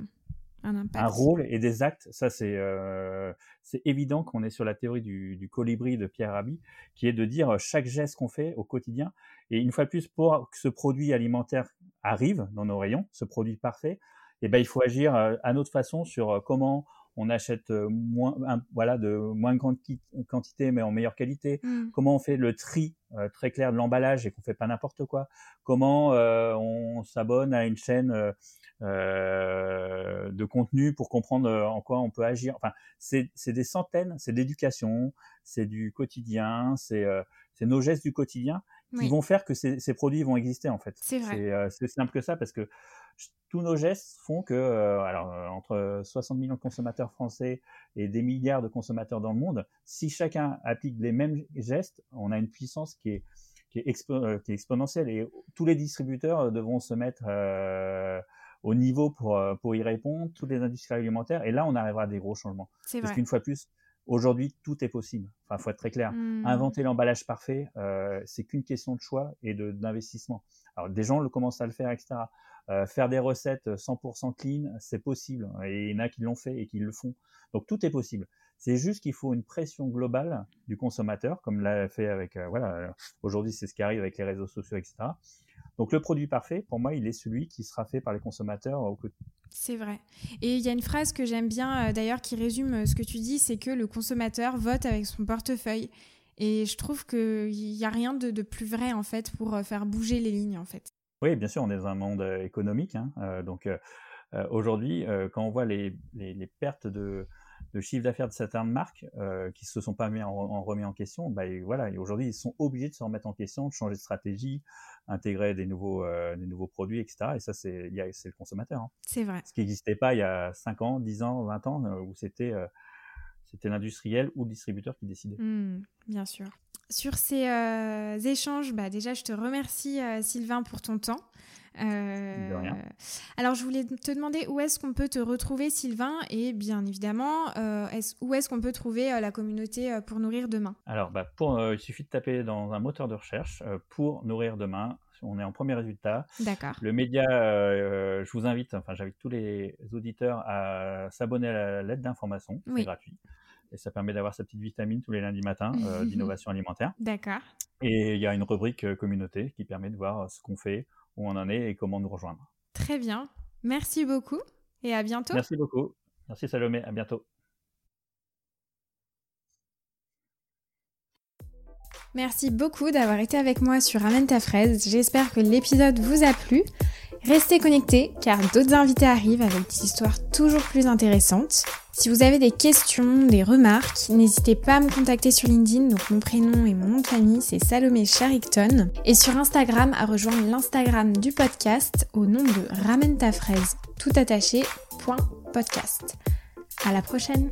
Un, un, rôle et des actes. Ça, c'est euh, c'est évident qu'on est sur la théorie du, du, colibri de Pierre Rabhi, qui est de dire chaque geste qu'on fait au quotidien. Et une fois de plus, pour que ce produit alimentaire arrive dans nos rayons, ce produit parfait, eh ben, il faut agir à notre façon sur comment on achète moins, voilà, de moins de quantité, mais en meilleure qualité. Mmh. Comment on fait le tri très clair de l'emballage et qu'on fait pas n'importe quoi? Comment on s'abonne à une chaîne de contenu pour comprendre en quoi on peut agir? Enfin, c'est des centaines, c'est d'éducation, c'est du quotidien, c'est nos gestes du quotidien qui vont faire que ces, ces, produits vont exister en fait. C'est C'est simple que ça parce que tous nos gestes font que, euh, alors, euh, entre 60 millions de consommateurs français et des milliards de consommateurs dans le monde, si chacun applique les mêmes gestes, on a une puissance qui est, qui est, euh, exponentielle et tous les distributeurs devront se mettre au niveau pour, pour y répondre, toutes les industries alimentaires, et là, on arrivera à des gros changements. Parce qu'une fois plus, Aujourd'hui, tout est possible. Enfin, faut être très clair. Mmh. Inventer l'emballage parfait, euh, c'est qu'une question de choix et d'investissement. Alors, des gens le commencent à le faire, etc. Euh, faire des recettes 100% clean, c'est possible. Et il y en a qui l'ont fait et qui le font. Donc, tout est possible. C'est juste qu'il faut une pression globale du consommateur, comme l'a fait avec, euh, voilà, aujourd'hui, c'est ce qui arrive avec les réseaux sociaux, etc. Donc le produit parfait, pour moi, il est celui qui sera fait par les consommateurs au quotidien. C'est vrai. Et il y a une phrase que j'aime bien euh, d'ailleurs qui résume euh, ce que tu dis, c'est que le consommateur vote avec son portefeuille. Et je trouve qu'il n'y a rien de, plus vrai en fait pour euh, faire bouger les lignes en fait. Oui, bien sûr, on est dans un monde économique. Hein, donc aujourd'hui, quand on voit les pertes de, de chiffre d'affaires de certaines marques qui se sont pas mis en, remis en question, bah, voilà, aujourd'hui ils sont obligés de se remettre en question, de changer de stratégie, intégrer des nouveaux, des nouveaux produits, etc. Et ça, c'est, le consommateur. Hein. C'est vrai. Ce qui n'existait pas il y a 5 ans, 10 ans, 20 ans, où c'était, c'était l'industriel ou le distributeur qui décidait. Mmh, bien sûr. Sur ces échanges, bah, déjà, je te remercie, Sylvain, pour ton temps. Euh, alors, je voulais te demander où est-ce qu'on peut te retrouver, Sylvain, et bien évidemment, euh, où est-ce qu'on peut trouver euh, la communauté pour nourrir demain? Alors, bah, pour, il suffit de taper dans un moteur de recherche pour nourrir demain. On est en premier résultat. D'accord. Le média, je vous invite, enfin, j'invite tous les auditeurs à s'abonner à la lettre d'information. C'est gratuit et ça permet d'avoir sa petite vitamine tous les lundis matins d'innovation alimentaire. D'accord. Et il y a une rubrique communauté qui permet de voir ce qu'on fait, où on en est et comment nous rejoindre. Très bien. Merci beaucoup et à bientôt. Merci beaucoup. Merci Salomé. À bientôt. Merci beaucoup d'avoir été avec moi sur Amène ta fraise. J'espère que l'épisode vous a plu. Restez connectés car d'autres invités arrivent avec des histoires toujours plus intéressantes. Si vous avez des questions, des remarques, n'hésitez pas à me contacter sur LinkedIn. Donc mon prénom et mon nom de famille c'est Salomé Charicton. Et sur Instagram à rejoindre l'Instagram du podcast au nom de Ramène tout attaché. À la prochaine